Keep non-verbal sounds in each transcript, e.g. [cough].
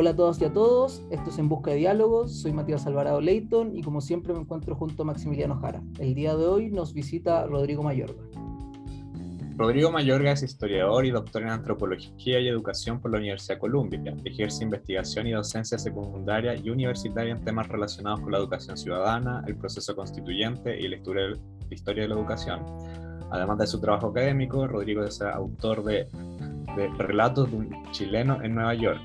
Hola a todas y a todos, esto es En Busca de Diálogos, soy Matías Alvarado Leighton y como siempre me encuentro junto a Maximiliano Jara. El día de hoy nos visita Rodrigo Mayorga. Rodrigo Mayorga es historiador y doctor en Antropología y Educación por la Universidad de Columbia. Ejerce investigación y docencia secundaria y universitaria en temas relacionados con la educación ciudadana, el proceso constituyente y la historia de la educación. Además de su trabajo académico, Rodrigo es autor de, de Relatos de un chileno en Nueva York,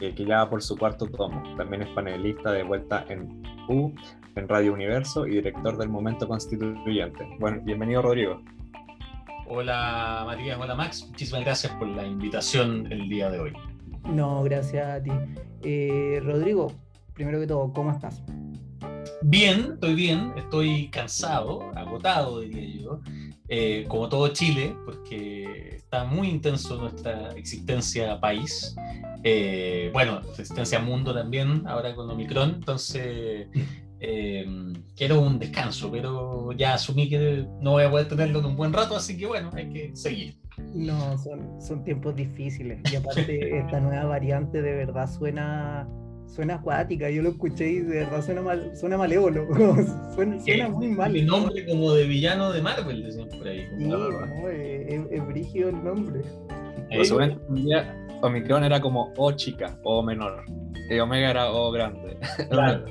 eh, que ya va por su cuarto tomo. También es panelista de vuelta en U, en Radio Universo y director del Momento Constituyente. Bueno, bienvenido Rodrigo. Hola Matías, hola Max, muchísimas gracias por la invitación el día de hoy. No, gracias a ti. Eh, Rodrigo, primero que todo, ¿cómo estás? Bien, estoy bien, estoy cansado, agotado diría yo, eh, como todo Chile, porque está muy intenso nuestra existencia país. Eh, bueno, existencia mundo también, ahora con Omicron, entonces eh, quiero un descanso, pero ya asumí que no voy a poder tenerlo en un buen rato, así que bueno, hay que seguir. No, son, son tiempos difíciles. Y aparte, [laughs] esta nueva variante de verdad suena suena acuática, yo lo escuché y de verdad suena, mal, suena malévolo, [laughs] suena, muy mal. El nombre como de villano de Marvel, decían por ahí. Sí, no, es, es, brígido el nombre. Eh, Omicron era como O chica, O menor. Y Omega era O grande. [laughs] Claro.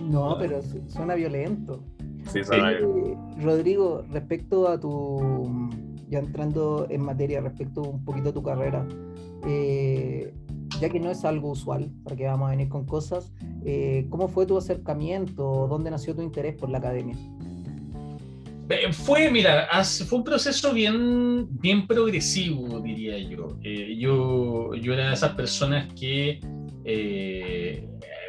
no, pero suena violento. Sí, suena violento. Rodrigo, respecto a tu. Ya entrando en materia, respecto un poquito a tu carrera, eh, ya que no es algo usual, para que vamos a venir con cosas, eh, ¿cómo fue tu acercamiento? ¿Dónde nació tu interés por la academia? Fue, mira, fue un proceso bien, bien progresivo, diría yo. Eh, yo. Yo era de esas personas que... Eh,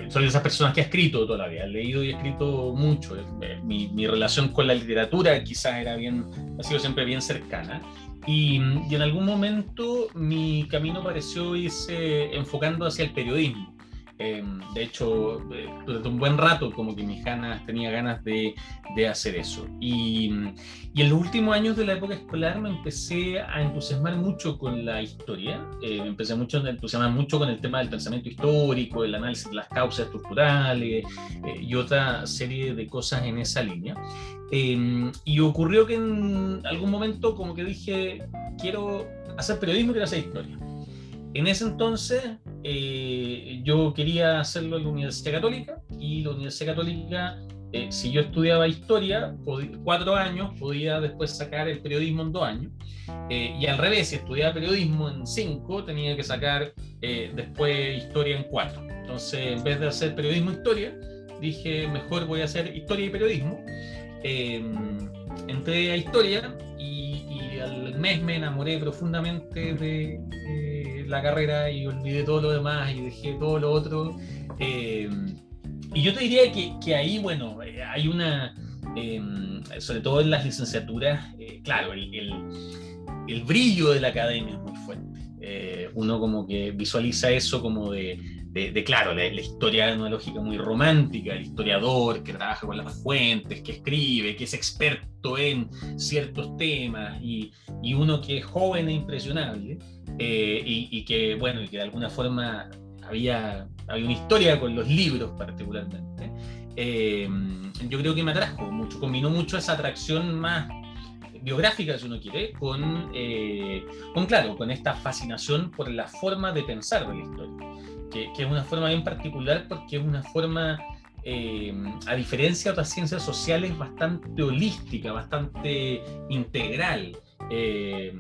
soy de esas personas que ha escrito todavía, ha leído y ha escrito mucho. Mi, mi, relación con la literatura quizás era bien, ha sido siempre bien cercana. Y, en algún momento mi camino pareció irse enfocando hacia el periodismo. Em, de hecho, eh, durante un buen rato como que mis ganas, tenía ganas de, hacer eso. Y, y, en los últimos años de la época escolar me empecé a entusiasmar mucho con la historia. Eh, me empecé mucho a entusiasmar mucho con el tema del pensamiento histórico, el análisis de las causas estructurales eh, y otra serie de cosas en esa línea. Em, y ocurrió que en algún momento como que dije, quiero hacer periodismo, quiero hacer historia. En ese entonces eh, yo quería hacerlo en la Universidad Católica y la Universidad Católica, eh, si yo estudiaba historia, cuatro años, podía después sacar el periodismo en dos años. Eh, y al revés, si estudiaba periodismo en cinco, tenía que sacar después historia en cuatro. Entonces, en vez de hacer periodismo e historia, dije, mejor voy a hacer historia y periodismo. Em, entré a historia y, al mes me enamoré profundamente de, la carrera y olvidé todo lo demás y dejé todo lo otro. Em, y yo te diría que, que ahí, bueno, eh, hay una, em, sobre todo en las licenciaturas, eh, claro, el, el, brillo de la academia es muy fuerte. Eh, uno como que visualiza eso como de de, claro, la, historia es una lógica muy romántica, el historiador que trabaja con las fuentes, que escribe, que es experto en ciertos temas y, y uno que es joven e impresionable eh, y, que, bueno, y que de alguna forma había, había una historia con los libros particularmente. Eh, yo creo que me atrajo mucho, combinó mucho esa atracción más biográfica, si uno quiere, con, eh, con, claro, con esta fascinación por la forma de pensar de la historia que, es una forma bien particular porque es una forma, eh, a diferencia de otras ciencias sociales, bastante holística, bastante integral. Eh,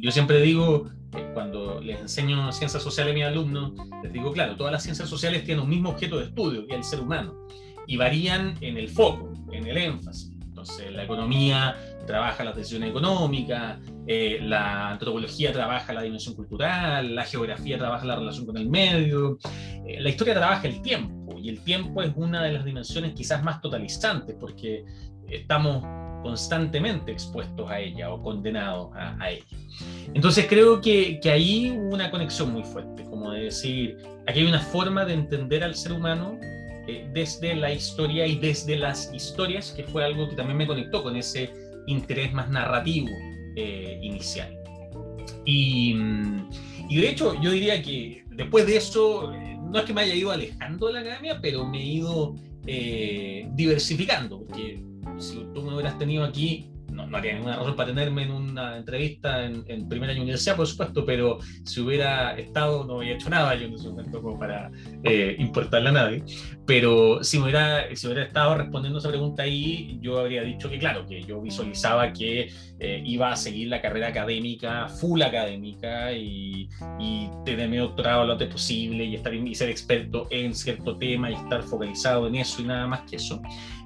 yo siempre digo, eh, cuando les enseño ciencias sociales a mis alumnos, les digo, claro, todas las ciencias sociales tienen un mismo objeto de estudio, que es el ser humano, y varían en el foco, en el énfasis. Entonces, la economía trabaja la decisión económica, eh, la antropología trabaja la dimensión cultural, la geografía trabaja la relación con el medio, eh, la historia trabaja el tiempo, y el tiempo es una de las dimensiones quizás más totalizantes, porque estamos constantemente expuestos a ella o condenados a, ella. Entonces creo que, que ahí hubo una conexión muy fuerte, como de decir, aquí hay una forma de entender al ser humano eh, desde la historia y desde las historias, que fue algo que también me conectó con ese interés más narrativo eh, inicial. Y, Y de hecho, yo diría que después de eso, eh, no es que me haya ido alejando de la academia, pero me he ido eh, diversificando, porque si tú me hubieras tenido aquí no, no, haría ninguna razón para tenerme en una entrevista en, en primer año de universidad, por supuesto, pero si hubiera estado, no hubiera hecho nada yo en ese momento como para eh, importarle a nadie. Pero si hubiera, si hubiera estado respondiendo esa pregunta ahí, yo habría dicho que, claro, que yo visualizaba que eh, iba a seguir la carrera académica, full académica, y, y tener mi doctorado lo antes posible y, estar, y ser experto en cierto tema y estar focalizado en eso y nada más que eso.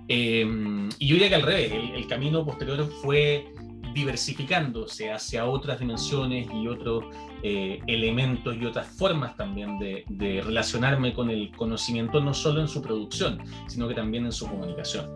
Eh, y yo diría que al revés, el, camino posterior fue diversificándose hacia otras dimensiones y otros eh, elementos y otras formas también de, relacionarme con el conocimiento, no solo en su producción, sino que también en su comunicación.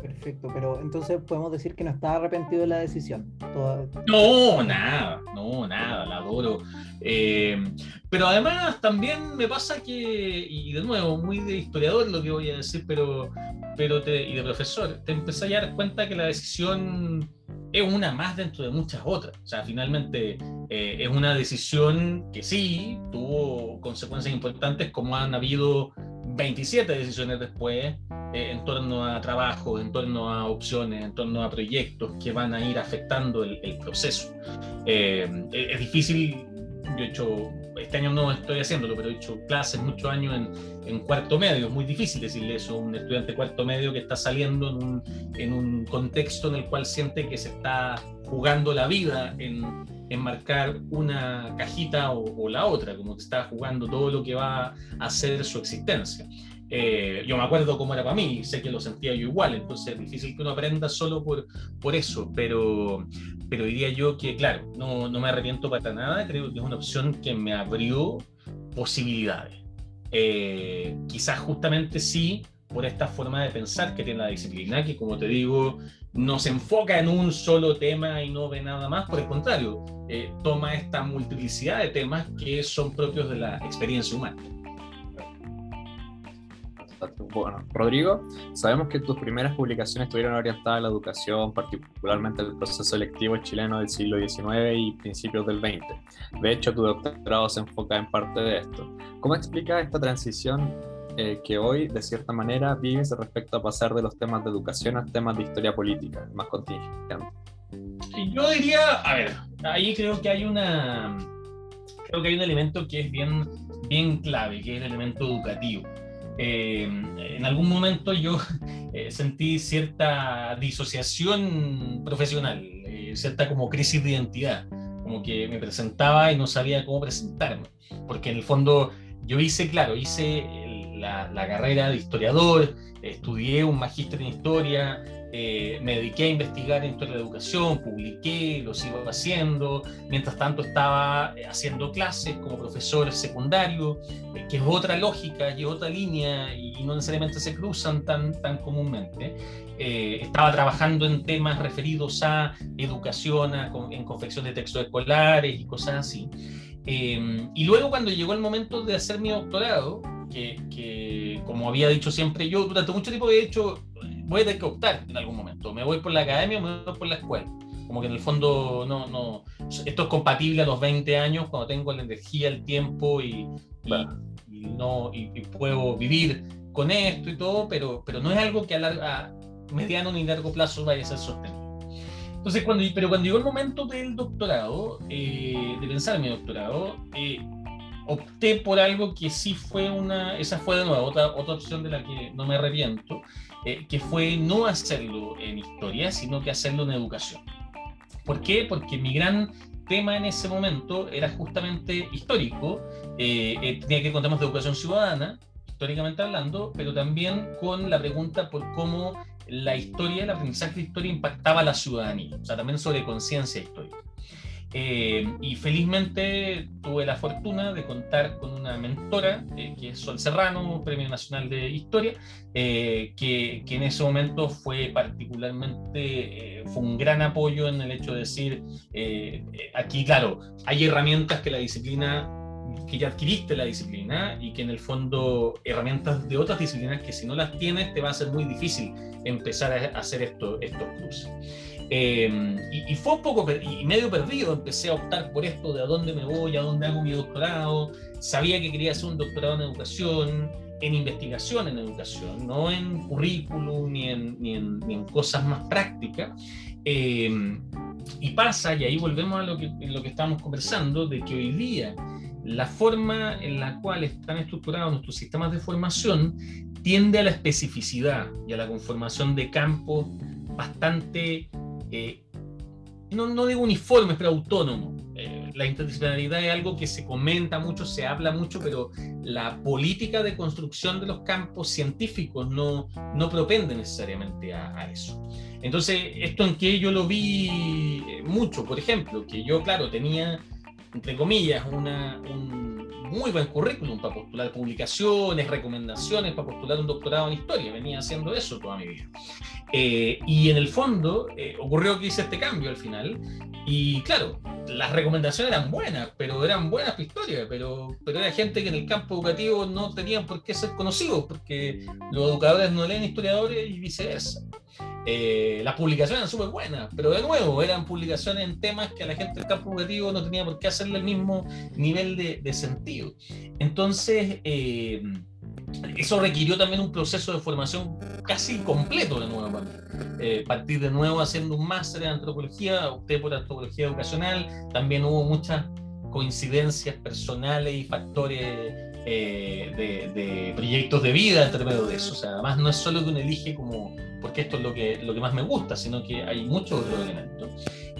Perfecto, pero entonces podemos decir que no estaba arrepentido de la decisión. Toda... No, nada, no, nada, la adoro. Eh, pero además también me pasa que, y de nuevo, muy de historiador lo que voy a decir, pero, pero y de profesor, te empecé a dar cuenta que la decisión es una más dentro de muchas otras. O sea, finalmente eh, es una decisión que sí tuvo consecuencias importantes, como han habido 27 decisiones después eh, en torno a trabajo, en torno a opciones, en torno a proyectos que van a ir afectando el, el proceso. Eh, es difícil, yo he hecho, este año no estoy haciéndolo, pero he hecho clases muchos años en, en cuarto medio, es muy difícil decirle eso a un estudiante cuarto medio que está saliendo en un, en un contexto en el cual siente que se está jugando la vida en, en marcar una cajita o, o, la otra, como que está jugando todo lo que va a ser su existencia. Eh, yo me acuerdo cómo era para mí, sé que lo sentía yo igual, entonces es difícil que uno aprenda solo por, por eso, pero, pero diría yo que, claro, no, no me arrepiento para nada, creo que es una opción que me abrió posibilidades. Eh, quizás justamente sí por esta forma de pensar que tiene la disciplina, que como te digo, no se enfoca en un solo tema y no ve nada más, por el contrario, eh, toma esta multiplicidad de temas que son propios de la experiencia humana. Bueno, Rodrigo, sabemos que tus primeras publicaciones estuvieron orientadas a la educación, particularmente el proceso selectivo chileno del siglo XIX y principios del XX. De hecho, tu doctorado se enfoca en parte de esto. ¿Cómo explicas esta transición eh, que hoy, de cierta manera, vives respecto a pasar de los temas de educación a temas de historia política, más contingente? Yo diría, a ver, ahí creo que hay una, creo que hay un elemento que es bien, bien clave, que es el elemento educativo. Eh, en algún momento yo [laughs] eh, sentí cierta disociación profesional, eh, cierta como crisis de identidad, como que me presentaba y no sabía cómo presentarme, porque en el fondo yo hice, claro, hice la, la carrera de historiador, estudié un magíster en historia, eh, me dediqué a investigar en historia de educación, publiqué, lo sigo haciendo, mientras tanto estaba eh, haciendo clases como profesor secundario, eh, que es otra lógica y otra línea y, no necesariamente se cruzan tan, tan comúnmente. Eh, estaba trabajando en temas referidos a educación, a, en confección de textos escolares y cosas así. y luego cuando llegó el momento de hacer mi doctorado, que, que, como había dicho siempre yo, durante mucho tiempo he hecho voy a tener que optar en algún momento. Me voy por la academia o me voy por la escuela. Como que en el fondo no, no, esto es compatible a los 20 años cuando tengo la energía, el tiempo y, y, y no, y, y, puedo vivir con esto y todo, pero, pero no es algo que a, larga, a mediano ni largo plazo vaya a ser sostenido. Entonces, cuando, pero cuando llegó el momento del doctorado, eh, de pensar en mi doctorado, eh, opté por algo que sí fue una, esa fue de nuevo otra, otra opción de la que no me arrepiento, eh, que fue no hacerlo en historia, sino que hacerlo en educación. ¿Por qué? Porque mi gran tema en ese momento era justamente histórico, eh, eh, tenía que ver con temas de educación ciudadana, históricamente hablando, pero también con la pregunta por cómo la historia, el aprendizaje de historia impactaba a la ciudadanía, o sea, también sobre conciencia histórica. Eh, y felizmente tuve la fortuna de contar con una mentora, eh, que es Sol Serrano, Premio Nacional de Historia, eh, que, que, en ese momento fue particularmente, fue un gran apoyo en el hecho de decir, aquí claro, hay herramientas que la disciplina que ya adquiriste la disciplina y que en el fondo herramientas de otras disciplinas que si no las tienes te va a ser muy difícil empezar a hacer esto, estos cruces. Eh, y, fue un poco y medio perdido, empecé a optar por esto de a dónde me voy, a dónde hago mi doctorado, sabía que quería hacer un doctorado en educación, en investigación en educación, no en currículum ni en, ni en, ni cosas más prácticas. Eh, y pasa, y ahí volvemos a lo que, lo que estábamos conversando, de que hoy día la forma en la cual están estructurados nuestros sistemas de formación tiende a la especificidad y a la conformación de campos bastante, eh, no, no, digo uniformes, pero autónomos. Eh, la interdisciplinaridad es algo que se comenta mucho, se habla mucho, pero la política de construcción de los campos científicos no, no propende necesariamente a, a eso. Entonces, esto en que yo lo vi eh, mucho, por ejemplo, que yo, claro, tenía, entre comillas, una, un muy buen currículum para postular publicaciones, recomendaciones, para postular un doctorado en historia. Venía haciendo eso toda mi vida. Eh, y en el fondo eh, ocurrió que hice este cambio al final. Y claro, las recomendaciones eran buenas, pero eran buenas para historia, pero, pero era gente que en el campo educativo no tenían por qué ser conocidos, porque los educadores no leen historiadores y viceversa. Eh, las publicaciones eran súper buenas, pero de nuevo, eran publicaciones en temas que a la gente del campo educativo no tenía por qué hacerle el mismo nivel de, sentido. Entonces, eh, eso requirió también un proceso de formación casi completo de nuevo eh, partir de nuevo haciendo un máster en antropología, opté por antropología educacional, también hubo muchas coincidencias personales y factores de, de, proyectos de vida entre medio de eso. O sea, además no es solo que uno elige como porque esto es lo que, lo que más me gusta, sino que hay muchos otros elementos.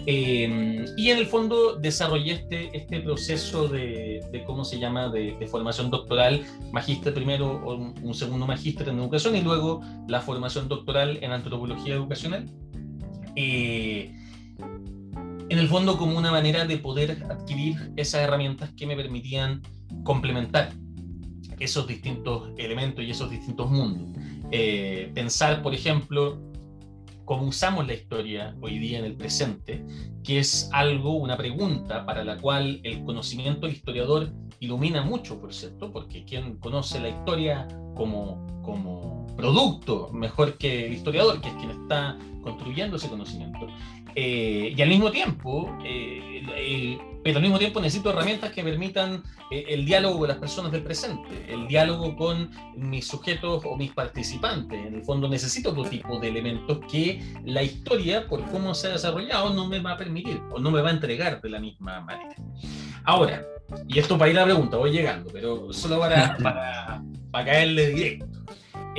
Eh, y en el fondo desarrollé este, este proceso de, de ¿cómo se llama?, de, formación doctoral, magíster primero, o un, segundo magíster en educación y luego la formación doctoral en antropología educacional. Eh, en el fondo como una manera de poder adquirir esas herramientas que me permitían complementar esos distintos elementos y esos distintos mundos. Eh, pensar, por ejemplo, cómo usamos la historia hoy día en el presente, que es algo, una pregunta para la cual el conocimiento del historiador ilumina mucho, por cierto, porque quien conoce la historia como, como producto mejor que el historiador, que es quien está construyendo ese conocimiento. Eh, y al mismo tiempo, eh, pero al mismo tiempo necesito herramientas que permitan eh, el diálogo con las personas del presente, el diálogo con mis sujetos o mis participantes. En el fondo necesito otro tipo de elementos que la historia, por cómo se ha desarrollado, no me va a permitir o no me va a entregar de la misma manera. Ahora, y esto para ir a la pregunta, voy llegando, pero solo para, para, para caerle directo.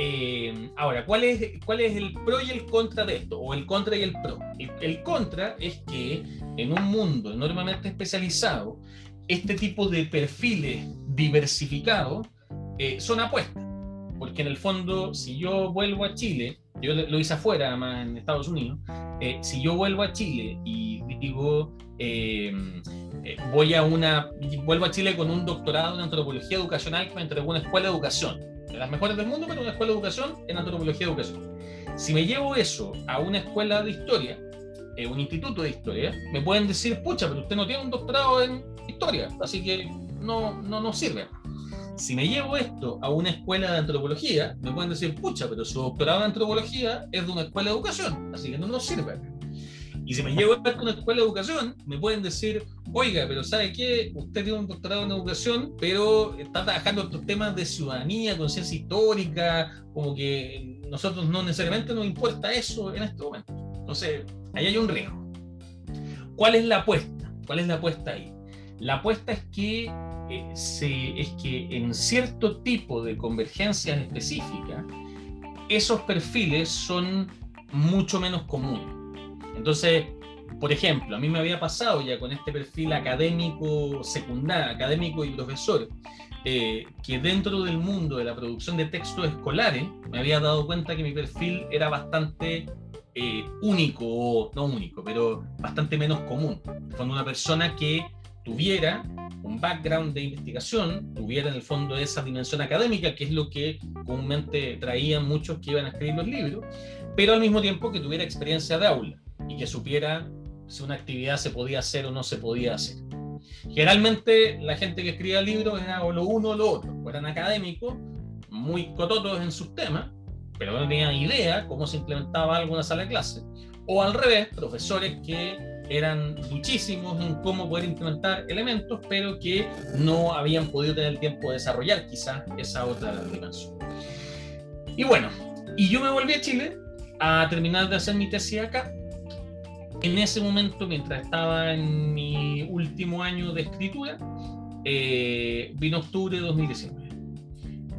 Eh, ahora, ¿cuál es, ¿cuál es el pro y el contra de esto? O el contra y el pro. El, contra es que en un mundo enormemente especializado, este tipo de perfiles diversificados eh, son apuestas. Porque en el fondo, si yo vuelvo a Chile, yo lo hice afuera, además en Estados Unidos, eh, si yo vuelvo a Chile y digo, voy a una, vuelvo a Chile con un doctorado en antropología educacional que me entregó una escuela de educación de las mejores del mundo, pero una escuela de educación en antropología de educación. Si me llevo eso a una escuela de historia, eh, un instituto de historia, me pueden decir, pucha, pero usted no tiene un doctorado en historia, así que no, no nos sirve. Si me llevo esto a una escuela de antropología, me pueden decir, pucha, pero su doctorado en antropología es de una escuela de educación, así que no nos sirve. Y si me llevo a una escuela de educación, me pueden decir, oiga, pero ¿sabe qué? Usted tiene un doctorado en educación, pero está trabajando estos temas de ciudadanía, conciencia histórica, como que nosotros no necesariamente nos importa eso en este momento. Entonces, ahí hay un riesgo. ¿Cuál es la apuesta? ¿Cuál es la apuesta ahí? La apuesta es que, eh, es que en cierto tipo de convergencias específicas, esos perfiles son mucho menos comunes. Entonces, por ejemplo, a mí me había pasado ya con este perfil académico secundario, académico y profesor, eh, que dentro del mundo de la producción de textos escolares me había dado cuenta que mi perfil era bastante eh, único, o no único, pero bastante menos común. Cuando una persona que tuviera un background de investigación, tuviera en el fondo esa dimensión académica, que es lo que comúnmente traían muchos que iban a escribir los libros, pero al mismo tiempo que tuviera experiencia de aula y que supiera si una actividad se podía hacer o no se podía hacer. Generalmente la gente que escribía libros era o lo uno o lo otro, o eran académicos, muy cototos en sus temas, pero no tenían idea cómo se implementaba algo en una sala de clase, o al revés, profesores que eran muchísimos en cómo poder implementar elementos, pero que no habían podido tener tiempo de desarrollar quizás esa otra dimensión. Y bueno, y yo me volví a Chile a terminar de hacer mi tesis acá. En ese momento, mientras estaba en mi último año de escritura, eh, vino octubre de 2019.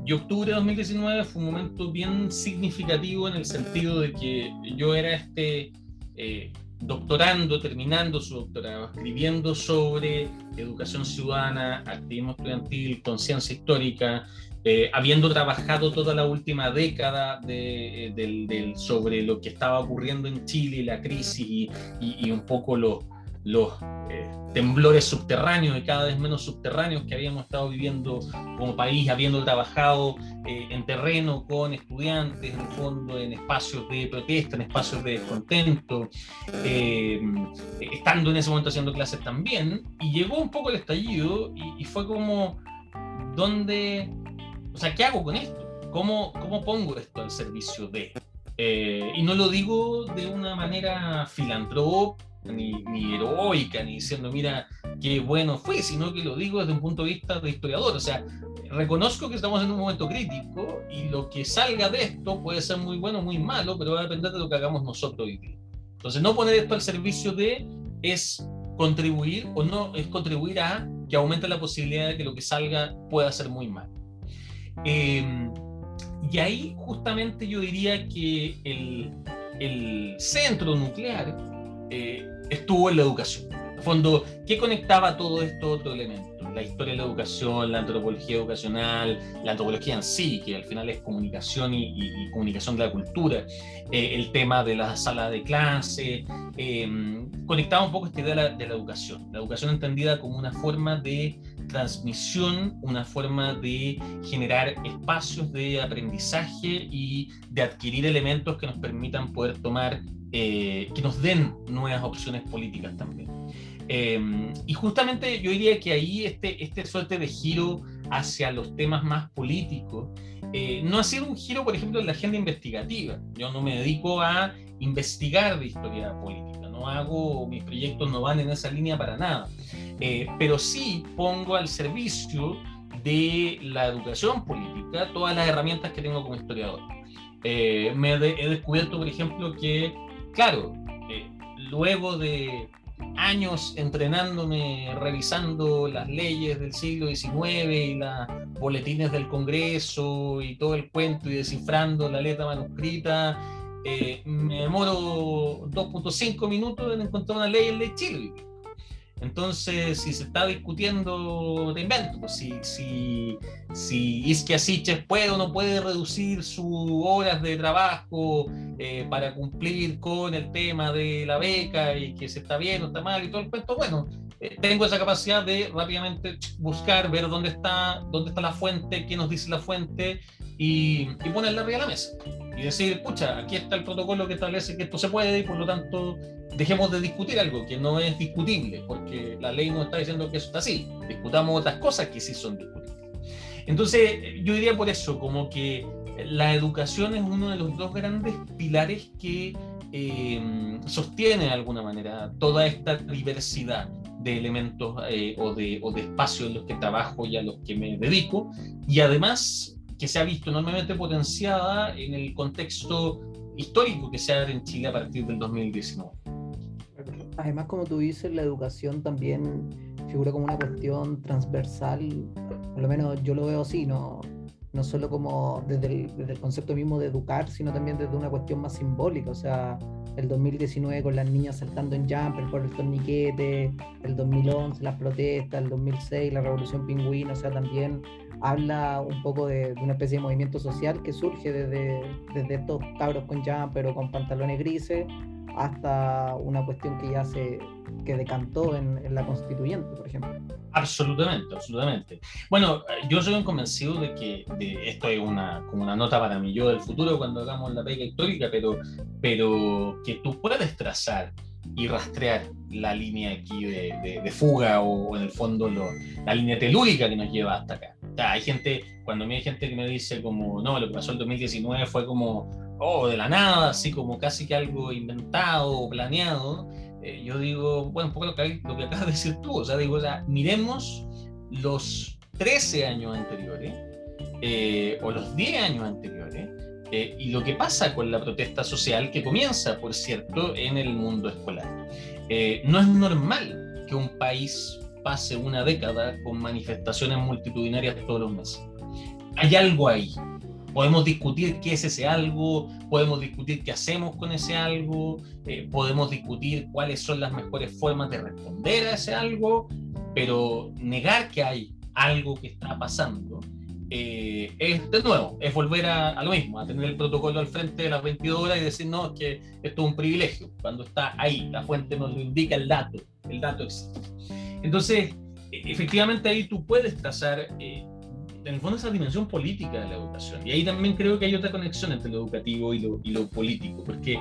Y octubre de 2019 fue un momento bien significativo en el sentido de que yo era este eh, doctorando, terminando su doctorado, escribiendo sobre educación ciudadana, activismo estudiantil, conciencia histórica, eh, habiendo trabajado toda la última década de, sobre lo que estaba ocurriendo en Chile, la crisis y, y un poco los los eh, temblores subterráneos y cada vez menos subterráneos que habíamos estado viviendo como país, habiendo trabajado eh, en terreno con estudiantes, en el fondo, en espacios de protesta, en espacios de descontento, eh, estando en ese momento haciendo clases también, y llegó un poco el estallido y, fue como, ¿dónde, o sea, qué hago con esto? ¿Cómo, cómo pongo esto al servicio de? y no lo digo de una manera filantrópica, ni, heroica, ni diciendo, mira, qué bueno fue, sino que lo digo desde un punto de vista de historiador. O sea, reconozco que estamos en un momento crítico y lo que salga de esto puede ser muy bueno o muy malo, pero va a depender de lo que hagamos nosotros hoy día. Entonces, no poner esto al servicio de es contribuir o no es contribuir a que aumente la posibilidad de que lo que salga pueda ser muy malo. Em, y ahí justamente yo diría que el, el centro nuclear eh, estuvo en la educación. En fondo, ¿qué conectaba todo esto otro elemento? La historia de la educación, la antropología educacional, la antropología en sí, que al final es comunicación y, comunicación de la cultura, eh, el tema de la sala de clase, em, conectaba un poco esta idea de la, de la educación. La educación entendida como una forma de transmisión, una forma de generar espacios de aprendizaje y de adquirir elementos que nos permitan poder tomar eh, que nos den nuevas opciones políticas también. Em, y justamente yo diría que ahí este, este suerte de giro hacia los temas más políticos eh, no ha sido un giro, por ejemplo, en la agenda investigativa. Yo no me dedico a investigar de historia política, no hago, mis proyectos no van en esa línea para nada, eh, pero sí pongo al servicio de la educación política todas las herramientas que tengo como historiador. me he descubierto, por ejemplo, que claro, eh, luego de años entrenándome, revisando las leyes del siglo XIX y los boletines del Congreso y todo el cuento y descifrando la letra manuscrita, eh, me demoro 2.5 minutos en encontrar una ley en ley Chile. Entonces, si se está discutiendo, te invento, pues si, si, si Isquia puede o no puede reducir sus horas de trabajo eh, para cumplir con el tema de la beca y que se está bien o está mal y todo el cuento, bueno, eh, tengo esa capacidad de rápidamente buscar, ver dónde está, dónde está la fuente, qué nos dice la fuente y, y ponerla arriba de la mesa. Y decir, pucha, aquí está el protocolo que establece que esto se puede y por lo tanto dejemos de discutir algo que no es discutible, porque la ley no está diciendo que eso está así. Discutamos otras cosas que sí son discutibles. Entonces, yo diría por eso, como que la educación es uno de los dos grandes pilares que eh, sostiene de alguna manera toda esta diversidad de elementos eh, o, de, o de espacios en los que trabajo y a los que me dedico, y además que se ha visto enormemente potenciada en el contexto histórico que se abre en Chile a partir del 2019. Además, como tú dices, la educación también figura como una cuestión transversal, por lo menos yo lo veo así, no, no solo como desde el, desde el concepto mismo de educar, sino también desde una cuestión más simbólica, o sea, el 2019 con las niñas saltando en jumper por el torniquete, el 2011 las protestas, el 2006 la revolución pingüina, o sea, también habla un poco de, una especie de movimiento social que surge desde, desde estos cabros con jumper o con pantalones grises hasta una cuestión que ya se que decantó en, la constituyente, por ejemplo. Absolutamente, absolutamente. Bueno, yo soy un convencido de que esto es una, como una nota para mí yo del futuro cuando hagamos la pega histórica, pero, pero que tú puedes trazar y rastrear la línea aquí de, de, fuga o, en el fondo la línea telúrica que nos lleva hasta acá. hay gente, cuando a mí hay gente que me dice como, no, lo que pasó en 2019 fue como o de la nada, así como casi que algo inventado o planeado, eh, yo digo, bueno, un poco lo que, lo que acabas de decir tú, o sea, digo, o miremos los 13 años anteriores eh, o los 10 años anteriores eh, y lo que pasa con la protesta social que comienza, por cierto, en el mundo escolar. no es normal que un país pase una década con manifestaciones multitudinarias todos los meses. Hay algo ahí, Podemos discutir qué es ese algo, podemos discutir qué hacemos con ese algo, eh, podemos discutir cuáles son las mejores formas de responder a ese algo, pero negar que hay algo que está pasando eh, es, de nuevo, es volver a, lo mismo, a tener el protocolo al frente de las 22 horas y decir, no, que esto es un privilegio, cuando está ahí, la fuente nos lo indica el dato, el dato existe. Entonces, e, efectivamente ahí tú puedes trazar eh, en el fondo esa dimensión política de la educación. Y ahí también creo que hay otra conexión entre lo educativo y lo, político, porque eh,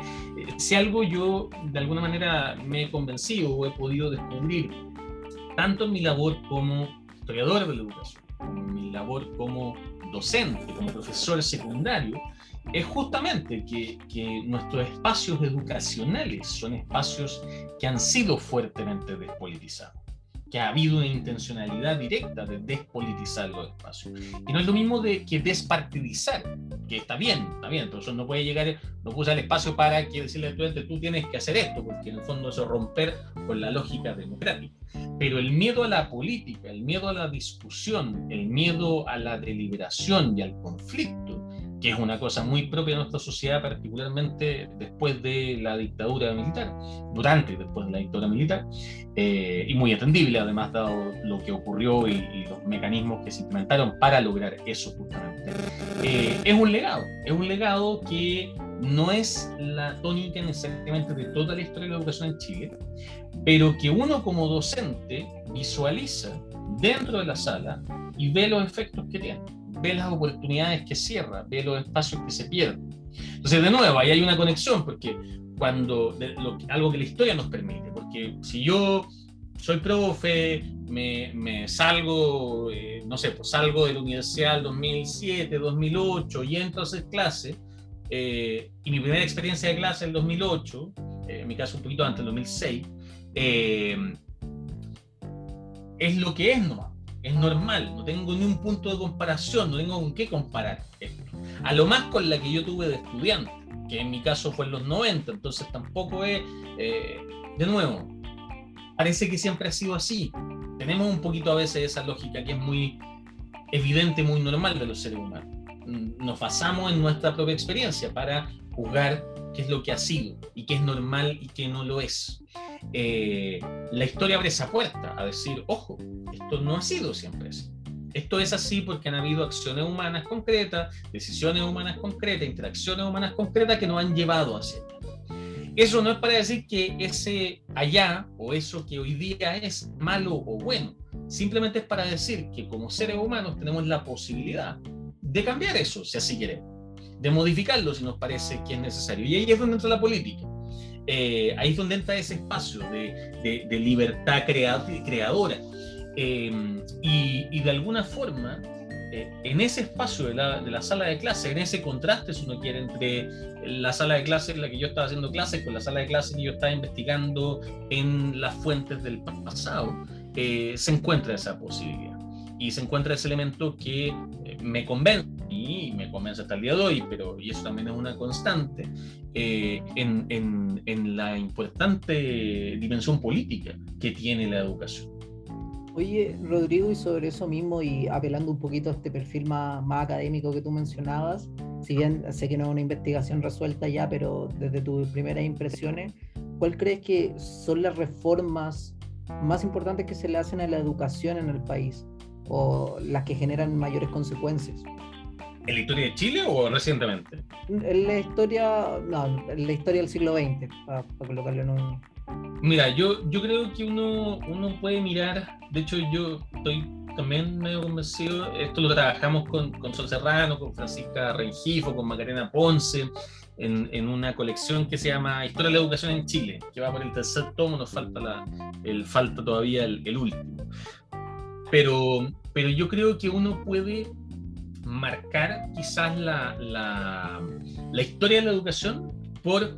si algo yo de alguna manera me he convencido o he podido descubrir, tanto en mi labor como historiador de la educación, como en mi labor como docente, como profesor secundario, es justamente que, que, nuestros espacios educacionales son espacios que han sido fuertemente despolitizados que ha habido una intencionalidad directa de despolitizar los espacios. Y no es lo mismo de que despartidizar, que está bien, está bien, pero eso no puede llegar, no puede usar el espacio para que decirle al estudiante, tú tienes que hacer esto, porque en el fondo eso es romper con la lógica democrática. Pero el miedo a la política, el miedo a la discusión, el miedo a la deliberación y al conflicto, que es una cosa muy propia de nuestra sociedad, particularmente después de la dictadura militar, durante y después de la dictadura militar, eh, y muy atendible además dado lo que ocurrió y, los mecanismos que se implementaron para lograr eso justamente. Eh, es un legado, es un legado que no es la tónica necesariamente de toda la historia de la educación en Chile, pero que uno como docente visualiza dentro de la sala y ve los efectos que tiene ve las oportunidades que cierra, ve los espacios que se pierden. Entonces, de nuevo, ahí hay una conexión, porque cuando, algo que la historia nos permite, porque si yo soy profe, me, me salgo, eh, no sé, pues salgo de la universidad en 2007, 2008 y entro a hacer clase, eh, y mi primera experiencia de clase en 2008, eh, en mi caso un poquito antes, en 2006, es lo que es nomás es normal, no tengo ni un punto de comparación, no tengo con qué comparar esto. A lo más con la que yo tuve de estudiante, que en mi caso fue en los 90, entonces tampoco es, eh, de nuevo, parece que siempre ha sido así. Tenemos un poquito a veces esa lógica que es muy evidente, muy normal de los seres humanos. Nos basamos en nuestra propia experiencia para juzgar qué es lo que ha sido y qué es normal y qué no lo es. Eh, la historia abre esa puerta a decir, ojo, esto no ha sido siempre así. Esto es así porque han habido acciones humanas concretas, decisiones humanas concretas, interacciones humanas concretas que nos han llevado hacia allá. Eso no es para decir que ese allá o eso que hoy día es malo o bueno. Simplemente es para decir que como seres humanos tenemos la posibilidad de cambiar eso, si así queremos, de modificarlo si nos parece que es necesario. Y ahí es donde entra la política. Eh, ahí es donde entra ese espacio de, de, libertad creadora. Eh, y, de alguna forma, eh, en ese espacio de la, de la, sala de clase, en ese contraste, si uno quiere, entre la sala de clase en la que yo estaba haciendo clases con la sala de clase que yo estaba investigando en las fuentes del pasado, se encuentra esa posibilidad. Y se encuentra ese elemento que me convence y me convence hasta el día de hoy, pero y eso también es una constante, eh, en, en, en, la importante dimensión política que tiene la educación. Oye, Rodrigo, y sobre eso mismo, y apelando un poquito a este perfil más, más académico que tú mencionabas, si bien sé que no es una investigación resuelta ya, pero desde tus primeras impresiones, ¿cuál crees que son las reformas más importantes que se le hacen a la educación en el país o las que generan mayores consecuencias? ¿En la historia de Chile o recientemente? En la historia, no, en la historia del siglo XX, para, colocarlo en un... Mira, yo, yo creo que uno, uno puede mirar, de hecho yo estoy también medio convencido, esto lo trabajamos con, con Sol Serrano, con Francisca Rengifo, con Macarena Ponce, en, en, una colección que se llama Historia de la Educación en Chile, que va por el tercer tomo, nos falta, la, el, falta todavía el, el último. Pero, pero yo creo que uno puede marcar quizás la, la, la historia de la educación por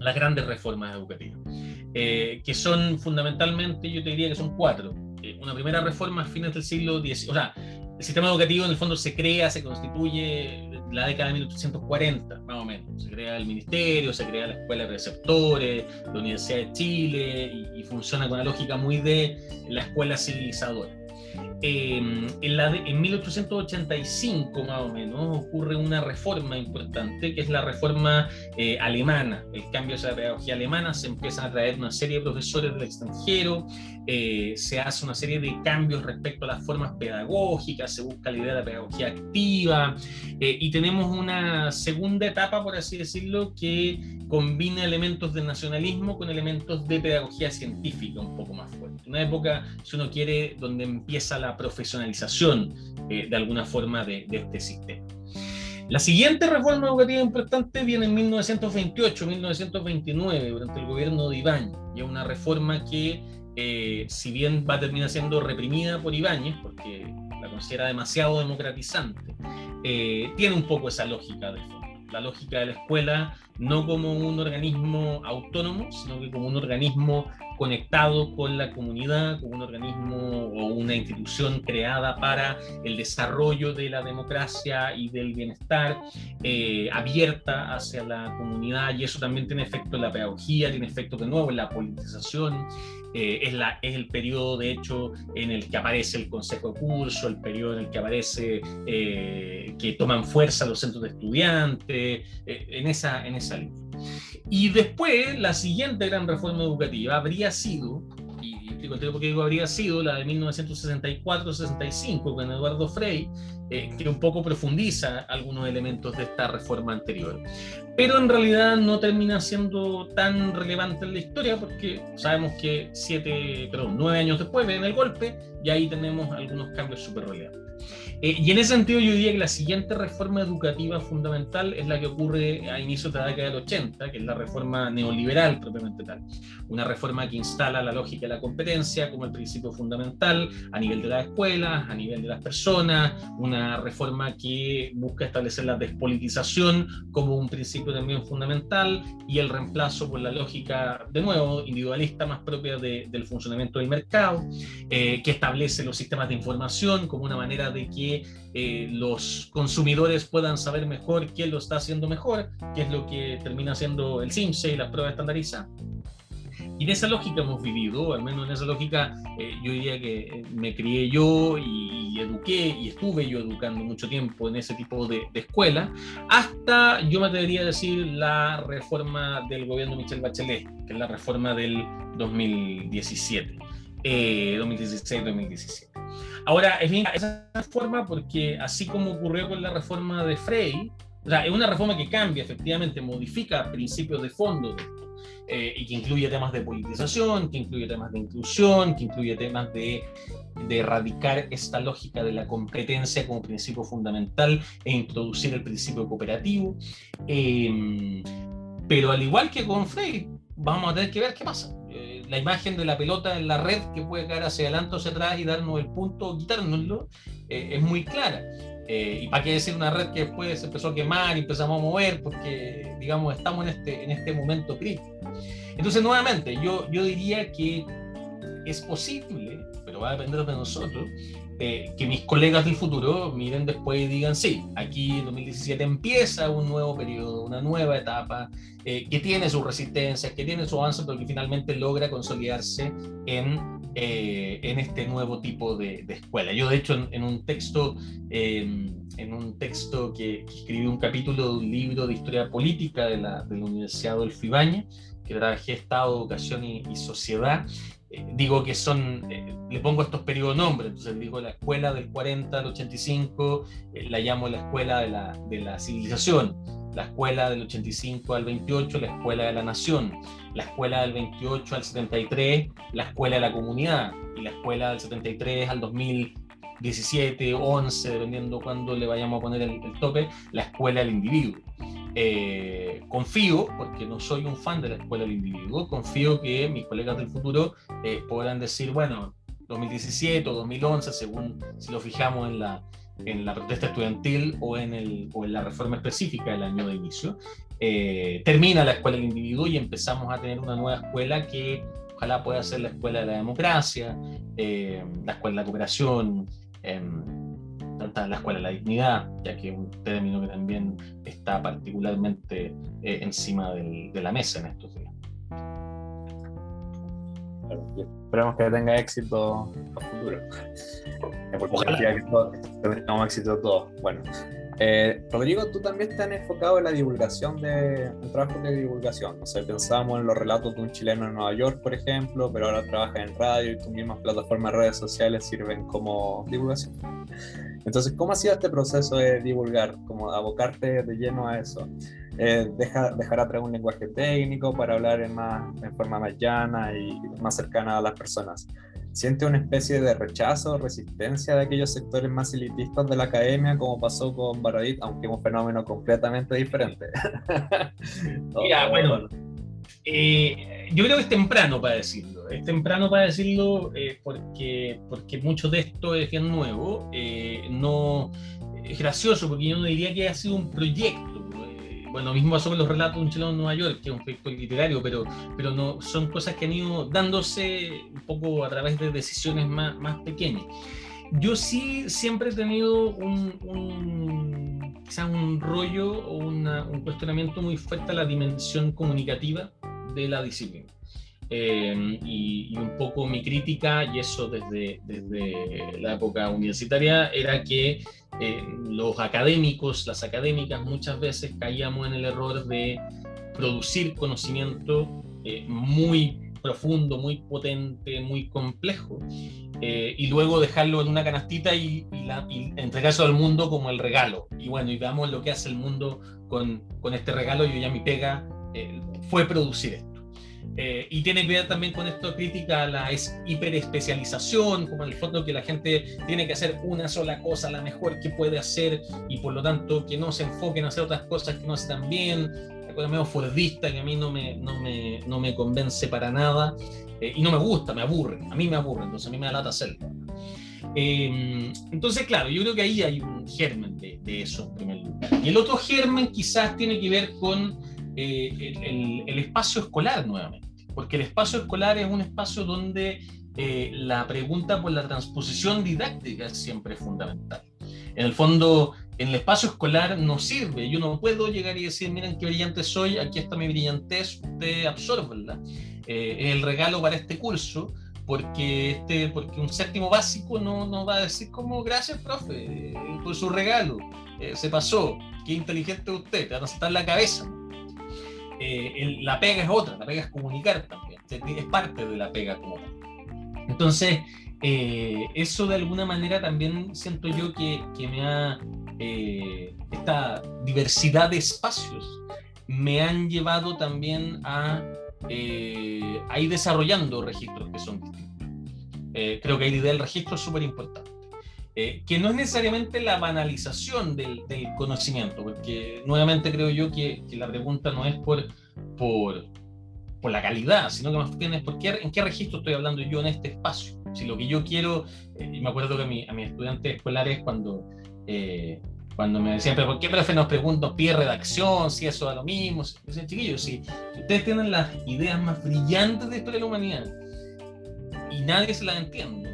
las grandes reformas educativas, eh, que son fundamentalmente, yo te diría que son cuatro. Eh, una primera reforma a fines del siglo XIX, o sea, el sistema educativo en el fondo se crea, se constituye la década de 1840, más o menos. Se crea el ministerio, se crea la escuela de preceptores, la Universidad de Chile, y, y funciona con una lógica muy de la escuela civilizadora. En, la en 1885 más o menos ocurre una reforma importante que es la reforma eh, alemana, el cambio de la pedagogía alemana, se empiezan a traer una serie de profesores del extranjero, eh, se hace una serie de cambios respecto a las formas pedagógicas, se busca la idea de la pedagogía activa eh, y tenemos una segunda etapa, por así decirlo, que combina elementos del nacionalismo con elementos de pedagogía científica un poco más fuerte. Una época, si uno quiere, donde empieza la profesionalización eh, de alguna forma de, este sistema. La siguiente reforma educativa importante viene en 1928-1929, durante el gobierno de Ibáñez, y es una reforma que, eh, si bien va a terminar siendo reprimida por Ibáñez, porque la considera demasiado democratizante, eh, tiene un poco esa lógica de fondo. La lógica de la escuela no como un organismo autónomo, sino que como un organismo conectado con la comunidad, como un organismo o una institución creada para el desarrollo de la democracia y del bienestar, eh, abierta hacia la comunidad, y eso también tiene efecto en la pedagogía, tiene efecto de nuevo en la politización, eh, es, la, es el periodo, de hecho, en el que aparece el consejo de curso, el periodo en el que aparece eh, que toman fuerza los centros de estudiantes, en, esa, en esa línea. Y después, la siguiente gran reforma educativa habría sido, y explico por qué digo habría sido, la de 1964-65 con Eduardo Frey, eh, que un poco profundiza algunos elementos de esta reforma anterior. Pero en realidad no termina siendo tan relevante en la historia porque sabemos que siete, perdón, nueve años después ven el golpe y ahí tenemos algunos cambios súper relevantes. Eh, y en ese sentido yo diría que la siguiente reforma educativa fundamental es la que ocurre a inicios de la década del 80, que es la reforma neoliberal propiamente tal. Una reforma que instala la lógica de la competencia como el principio fundamental a nivel de las escuelas, a nivel de las personas, una reforma que busca establecer la despolitización como un principio también fundamental y el reemplazo por la lógica, de nuevo, individualista más propia del funcionamiento del mercado, eh, que establece los sistemas de información como una manera de que eh, los consumidores puedan saber mejor quién lo está haciendo mejor, qué es lo que termina siendo el CIMSE y las pruebas estandarizadas. Y en esa lógica hemos vivido, al menos en esa lógica, eh, yo diría que eh, me crié yo y, eduqué y estuve yo educando mucho tiempo en ese tipo de, de escuela, hasta yo me atrevería a decir la reforma del gobierno de Michel Bachelet, que es la reforma del 2017, 2016-2017. Ahora, es bien, esa forma porque así como ocurrió con la reforma de Frey, o sea, es una reforma que cambia, efectivamente, modifica principios de fondo eh, y que incluye temas de politización, que incluye temas de inclusión, que incluye temas de, de erradicar esta lógica de la competencia como principio fundamental e introducir el principio cooperativo. Eh, pero al igual que con Frey, vamos a tener que ver qué pasa la imagen de la pelota en la red que puede caer hacia adelante o hacia atrás y darnos el punto o quitárnoslo eh, es muy clara. Eh, y para qué decir una red que después se empezó a quemar y empezamos a mover porque, digamos, estamos en este, en este momento crítico. Entonces, nuevamente, yo, yo diría que es posible, pero va a depender de nosotros, eh, que mis colegas del futuro miren después y digan, sí, aquí en 2017 empieza un nuevo periodo, una nueva etapa, eh, que tiene sus resistencias, que tiene su avance, pero que finalmente logra consolidarse en, eh, en este nuevo tipo de, escuela. Yo, de hecho, en, un texto, em, en un texto que, escribí un capítulo de un libro de historia política de la, de la Universidad Adolfo Ibañez, que trabajé Estado, Educación y Sociedad, eh, digo que son, eh, le pongo estos periodos nombres, entonces digo la escuela del 40 al 85, eh, la llamo la escuela de la, de la, civilización, la escuela del 85 al 28, la escuela de la nación, la escuela del 28 al 73, la escuela de la comunidad, y la escuela del 73 al 2017, 11, dependiendo cuándo le vayamos a poner el, el tope, la escuela del individuo. Eh, confío, porque no soy un fan de la escuela del individuo, confío que mis colegas del futuro eh, podrán decir, bueno, 2017 o 2011, según si lo fijamos en la, en la protesta estudiantil o en, el, o en la reforma específica del año de inicio. Eh, termina la escuela del individuo y empezamos a tener una nueva escuela que ojalá pueda ser la escuela de la democracia, eh, la escuela de la cooperación, la escuela de la dignidad, ya que es un término que también está particularmente eh, encima del, de la mesa en estos días. Esperemos que tenga éxito a futuro. Ojalá. que tengamos éxito todos. Bueno, eh, Rodrigo, tú también estás enfocado en la divulgación de en trabajo de divulgación. O sea, pensamos en los relatos de un chileno en Nueva York, por ejemplo, pero ahora trabajas en radio y tus mismas plataformas de redes sociales sirven como divulgación. Entonces, ¿cómo ha sido este proceso de divulgar, como abocarte de lleno a eso? Eh, dejar, dejar atrás un lenguaje técnico para hablar en, más, en forma más llana y más cercana a las personas siente una especie de rechazo, resistencia de aquellos sectores más elitistas de la academia, como pasó con Baradit, aunque es un fenómeno completamente diferente. [laughs] Mira, bueno, eh, yo creo que es temprano para decirlo. Es temprano para decirlo eh, porque, porque mucho de esto es bien nuevo. Eh, no, es gracioso porque yo no diría que ha sido un proyecto bueno, mismo pasó con los relatos de un chileno en Nueva York, que es un proyecto literario, pero, pero no, son cosas que han ido dándose un poco a través de decisiones más, más pequeñas. Yo sí siempre he tenido un, un rollo o un cuestionamiento muy fuerte a la dimensión comunicativa de la disciplina. Eh, y, un poco mi crítica, y eso desde, desde la época universitaria, era que eh, los académicos, las académicas, muchas veces caíamos en el error de producir conocimiento eh, muy profundo, muy potente, muy complejo, y luego dejarlo en una canastita y, y, entregárselo al mundo como el regalo. Y bueno, y veamos lo que hace el mundo con, con este regalo. Yo ya mi pega fue producir esto. Eh, y tiene que ver también con esto crítica a la hiperespecialización, como en el fondo que la gente tiene que hacer una sola cosa, la mejor que puede hacer, y por lo tanto que no se enfoquen en hacer otras cosas que no están bien. La cosa medio fordista que a mí no me, no me, no me convence para nada, eh, y no me gusta, me aburre, a mí me aburre, entonces a mí me da lata hacerlo. Eh, entonces, claro, yo creo que ahí hay un germen de, de, eso en primer lugar. Y el otro germen quizás tiene que ver con el, el, espacio escolar nuevamente porque el espacio escolar es un espacio donde eh, la pregunta por la transposición didáctica es siempre fundamental. En el fondo, en el espacio escolar no sirve. Yo no puedo llegar y decir, miren qué brillante soy, aquí está mi brillantez, usted absorbe, Eh, es el regalo para este curso, porque, este, porque un séptimo básico no, no va a decir como, gracias, profe, eh, por su regalo, eh, se pasó, qué inteligente usted, te va a sentar la cabeza. Eh, la pega es otra, la pega es comunicar también, es parte de la pega como Entonces, eh, eso de alguna manera también siento yo que, que me ha, eh, esta diversidad de espacios me han llevado también a, a ir desarrollando registros que son distintos. creo que la idea del registro es súper importante. Eh, que no es necesariamente la banalización del, conocimiento, porque nuevamente creo yo que, la pregunta no es por, por, por, la calidad, sino que más bien es por qué, en qué registro estoy hablando yo en este espacio. Si lo que yo quiero, eh, y me acuerdo que a, a mis estudiantes escolares cuando, eh, cuando me decían, pero ¿por qué profe nos pregunto, pide redacción, si eso da lo mismo? Dicen, chiquillos, si, ustedes tienen las ideas más brillantes de historia de la humanidad y nadie se las entiende,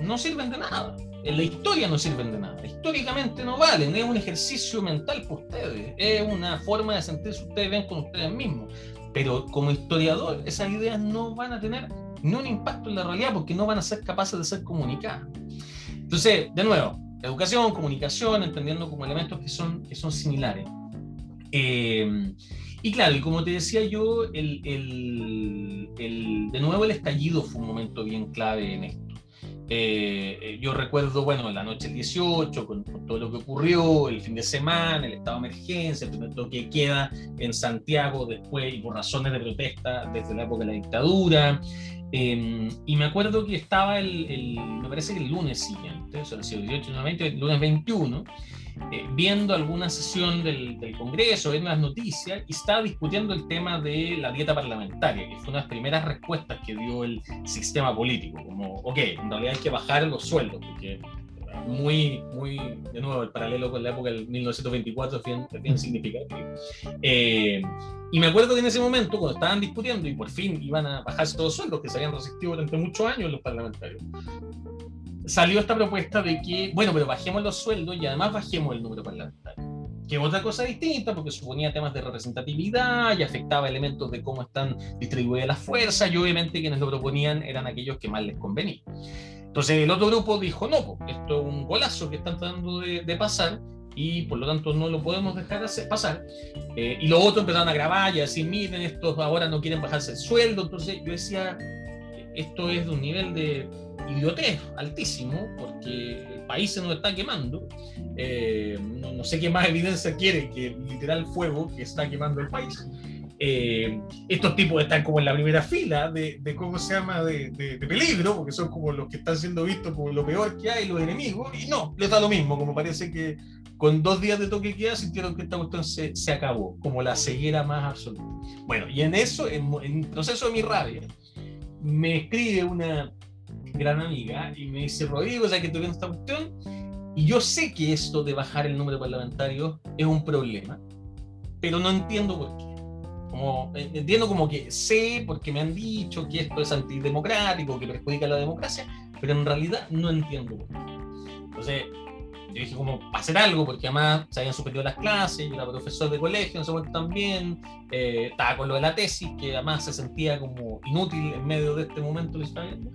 no sirven de nada en la historia no sirven de nada. Históricamente no valen, es un ejercicio mental para ustedes, es una forma de sentirse ustedes bien con ustedes mismos. Pero como historiador, esas ideas no van a tener ni un impacto en la realidad porque no van a ser capaces de ser comunicadas. Entonces, de nuevo, educación, comunicación, entendiendo como elementos que son, que son similares. Eh, y claro, y como te decía yo, el, el, el, de nuevo el estallido fue un momento bien clave en esto. Eh, eh, yo recuerdo, bueno, la noche del 18, con, todo lo que ocurrió, el fin de semana, el estado de emergencia, el primer toque queda en Santiago después y por razones de protesta desde la época de la dictadura. Em, y me acuerdo que estaba el, me parece que el lunes siguiente, o sea, el 18, el lunes 21, eh, viendo alguna sesión del, del, Congreso, viendo las noticias, y estaba discutiendo el tema de la dieta parlamentaria, que fue una de las primeras respuestas que dio el sistema político, como, ok, en realidad hay que bajar los sueldos, porque muy, muy, de nuevo, el paralelo con la época del 1924 es bien, bien significativo. Eh, y me acuerdo que en ese momento, cuando estaban discutiendo y por fin iban a bajarse todos los sueldos que se habían resistido durante muchos años los parlamentarios, salió esta propuesta de que, bueno, pero bajemos los sueldos y además bajemos el número parlamentario. Que otra cosa distinta, porque suponía temas de representatividad y afectaba elementos de cómo están distribuidas las fuerzas, y obviamente quienes lo proponían eran aquellos que más les convenía. Entonces el otro grupo dijo, no, esto es un golazo que están tratando de, pasar y por lo tanto no lo podemos dejar hacer, pasar. Eh, y los otros empezaron a grabar y a decir, miren, estos ahora no quieren bajarse el sueldo. Entonces yo decía, esto es de un nivel de idiotez altísimo, porque el país se nos está quemando. Eh, no, sé qué más evidencia quiere que literal fuego que está quemando el país. Eh, estos tipos están como en la primera fila de, cómo se llama, de, peligro, porque son como los que están siendo vistos como lo peor que hay, los enemigos, y no, les da lo mismo, como parece que con dos días de toque queda sintieron que esta cuestión se, acabó, como la ceguera más absoluta. Bueno, y en eso, en, el proceso de mi rabia, me escribe una gran amiga y me dice, Rodrigo, ¿sabes que estoy viendo esta cuestión? Y yo sé que esto de bajar el número de parlamentarios es un problema, pero no entiendo por qué. Como, eh, entiendo como que sé, porque me han dicho que esto es antidemocrático, que perjudica la democracia, pero en realidad no entiendo por qué. Entonces, yo dije como hacer algo, porque además se habían suspendido las clases, yo era profesor de colegio en ese momento también, eh, estaba con lo de la tesis, que además se sentía como inútil en medio de este momento que estaba viendo.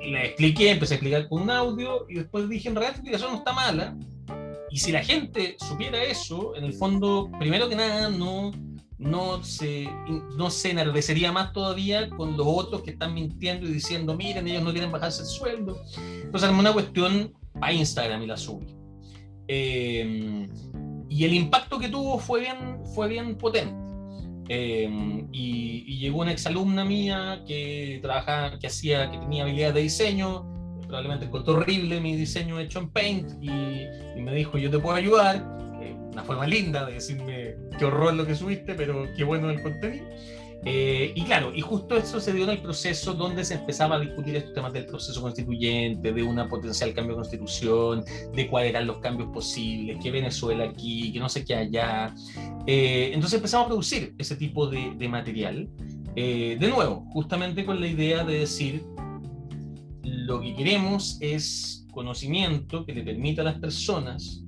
Le expliqué, empecé a explicar con un audio, y después dije, en realidad esta explicación no está mala, y si la gente supiera eso, en el fondo, primero que nada, no no se, no se enardecería más todavía con los otros que están mintiendo y diciendo, miren, ellos no quieren bajarse el sueldo. Entonces, es una cuestión a Instagram y la subí. Em, y el impacto que tuvo fue bien, fue bien potente. Em, y, llegó una exalumna mía que trabajaba, que hacía, que tenía habilidades de diseño, probablemente encontró horrible mi diseño hecho en Paint y, y me dijo, yo te puedo ayudar una forma linda de decirme qué horror lo que subiste, pero qué bueno el contenido. Eh, y claro, y justo eso se dio en el proceso donde se empezaba a discutir estos temas del proceso constituyente, de una potencial cambio de constitución, de cuáles eran los cambios posibles, que Venezuela aquí, que no sé qué allá. Eh, entonces empezamos a producir ese tipo de, de material. Eh, de nuevo, justamente con la idea de decir, lo que queremos es conocimiento que le permita a las personas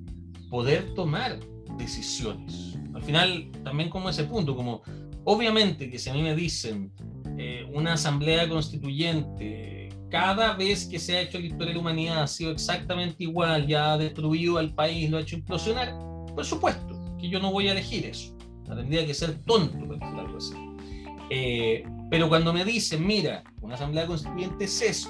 poder tomar decisiones. Al final, también como ese punto, como obviamente que si a mí me dicen eh, una asamblea constituyente, cada vez que se ha hecho la historia de la humanidad ha sido exactamente igual, ya ha destruido al país, lo ha hecho implosionar, por supuesto que yo no voy a elegir eso. Tendría que ser tonto para algo así. Eh, pero cuando me dicen, mira, una asamblea constituyente es esto,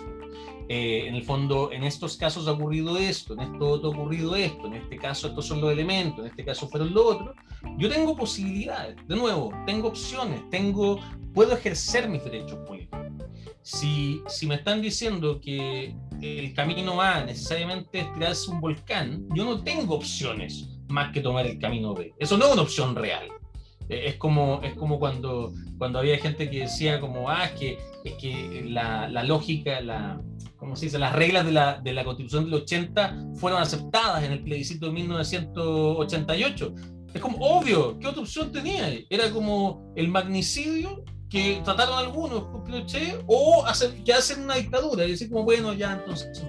eh, en el fondo, en estos casos ha ocurrido esto, en esto otro ha ocurrido esto, en este caso estos son los elementos, en este caso fueron los otros, yo tengo posibilidades, de nuevo, tengo opciones, tengo, puedo ejercer mis derechos políticos. Si, si me están diciendo que el camino A necesariamente es tirarse un volcán, yo no tengo opciones más que tomar el camino B. Eso no es una opción real. Eh, es como, es como cuando, cuando había gente que decía como, ah, es que, es que la, la lógica, la, como se dice, las reglas de la, de la Constitución del 80 fueron aceptadas en el plebiscito de 1988. Es como obvio, ¿qué otra opción tenía? Era como el magnicidio que trataron algunos con Pinochet o hacer, que hacen una dictadura y decir como, bueno, ya entonces...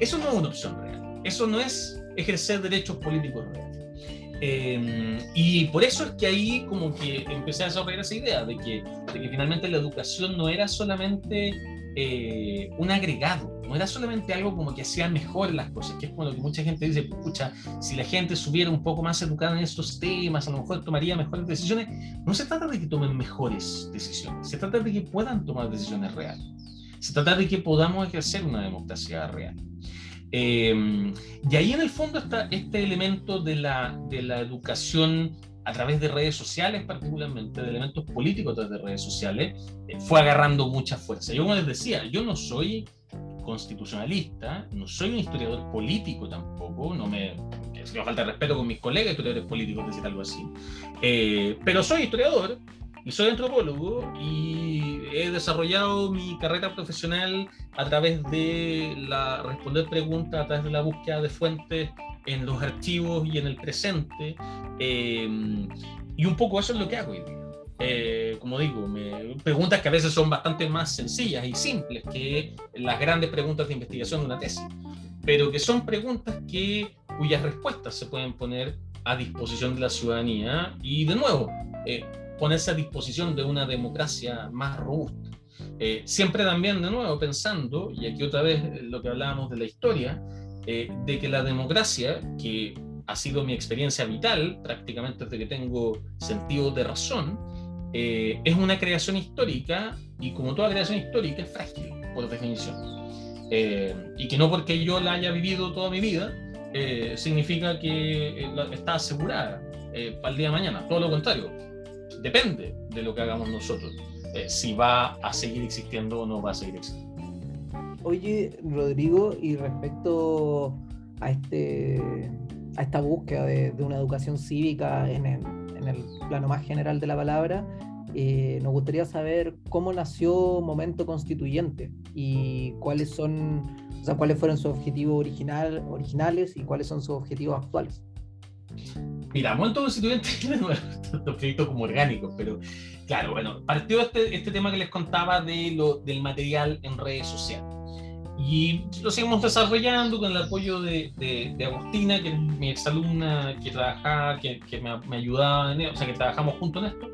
Eso no es una opción real. Eso no es ejercer derechos políticos reales. Em, y por eso es que ahí como que empecé a desarrollar esa idea de que, de que finalmente la educación no era solamente eh, un agregado, no era solamente algo como que hacía mejor las cosas, que es como lo que mucha gente dice, escucha, si la gente estuviera un poco más educada en estos temas, a lo mejor tomaría mejores decisiones. No se trata de que tomen mejores decisiones, se trata de que puedan tomar decisiones reales, se trata de que podamos ejercer una democracia real. Eh, y ahí en el fondo está este elemento de la, de la educación a través de redes sociales, particularmente de elementos políticos a través de redes sociales, eh, fue agarrando mucha fuerza. Yo, como les decía, yo no soy constitucionalista, no soy un historiador político tampoco, no me, me falta respeto con mis colegas historiadores políticos, decir algo así, eh, pero soy historiador y soy antropólogo y he desarrollado mi carrera profesional a través de la responder preguntas, a través de la búsqueda de fuentes en los archivos y en el presente. Eh, y un poco eso es lo que hago hoy día. Eh, como digo, me, preguntas que a veces son bastante más sencillas y simples que las grandes preguntas de investigación de una tesis, pero que son preguntas que, cuyas respuestas se pueden poner a disposición de la ciudadanía y, de nuevo, eh, ponerse a disposición de una democracia más robusta. Eh, siempre también, de nuevo, pensando, y aquí otra vez lo que hablábamos de la historia, de que la democracia, que ha sido mi experiencia vital prácticamente desde que tengo sentido de razón, eh, es una creación histórica y como toda creación histórica es frágil, por definición. Eh, y que no porque yo la haya vivido toda mi vida eh, significa que está asegurada para el día de mañana. Todo lo contrario, depende de lo que hagamos nosotros, si va a seguir existiendo o no va a seguir existiendo. Oye, Rodrigo, y respecto a, este, a esta búsqueda de, una educación cívica en el, plano más general de la palabra, eh, nos gustaría saber cómo nació Momento Constituyente y cuáles son, o sea, cuáles fueron sus objetivos original, originales y cuáles son sus objetivos actuales. Mira, Momento Constituyente [laughs] tiene estos proyectos como orgánicos, pero claro, bueno, partió este, este tema que les contaba de lo, del material en redes sociales. Y lo seguimos desarrollando con el apoyo de, de, Agustina, que es mi exalumna que trabajaba, que, que me, me, ayudaba, en, o sea, que trabajamos juntos en esto.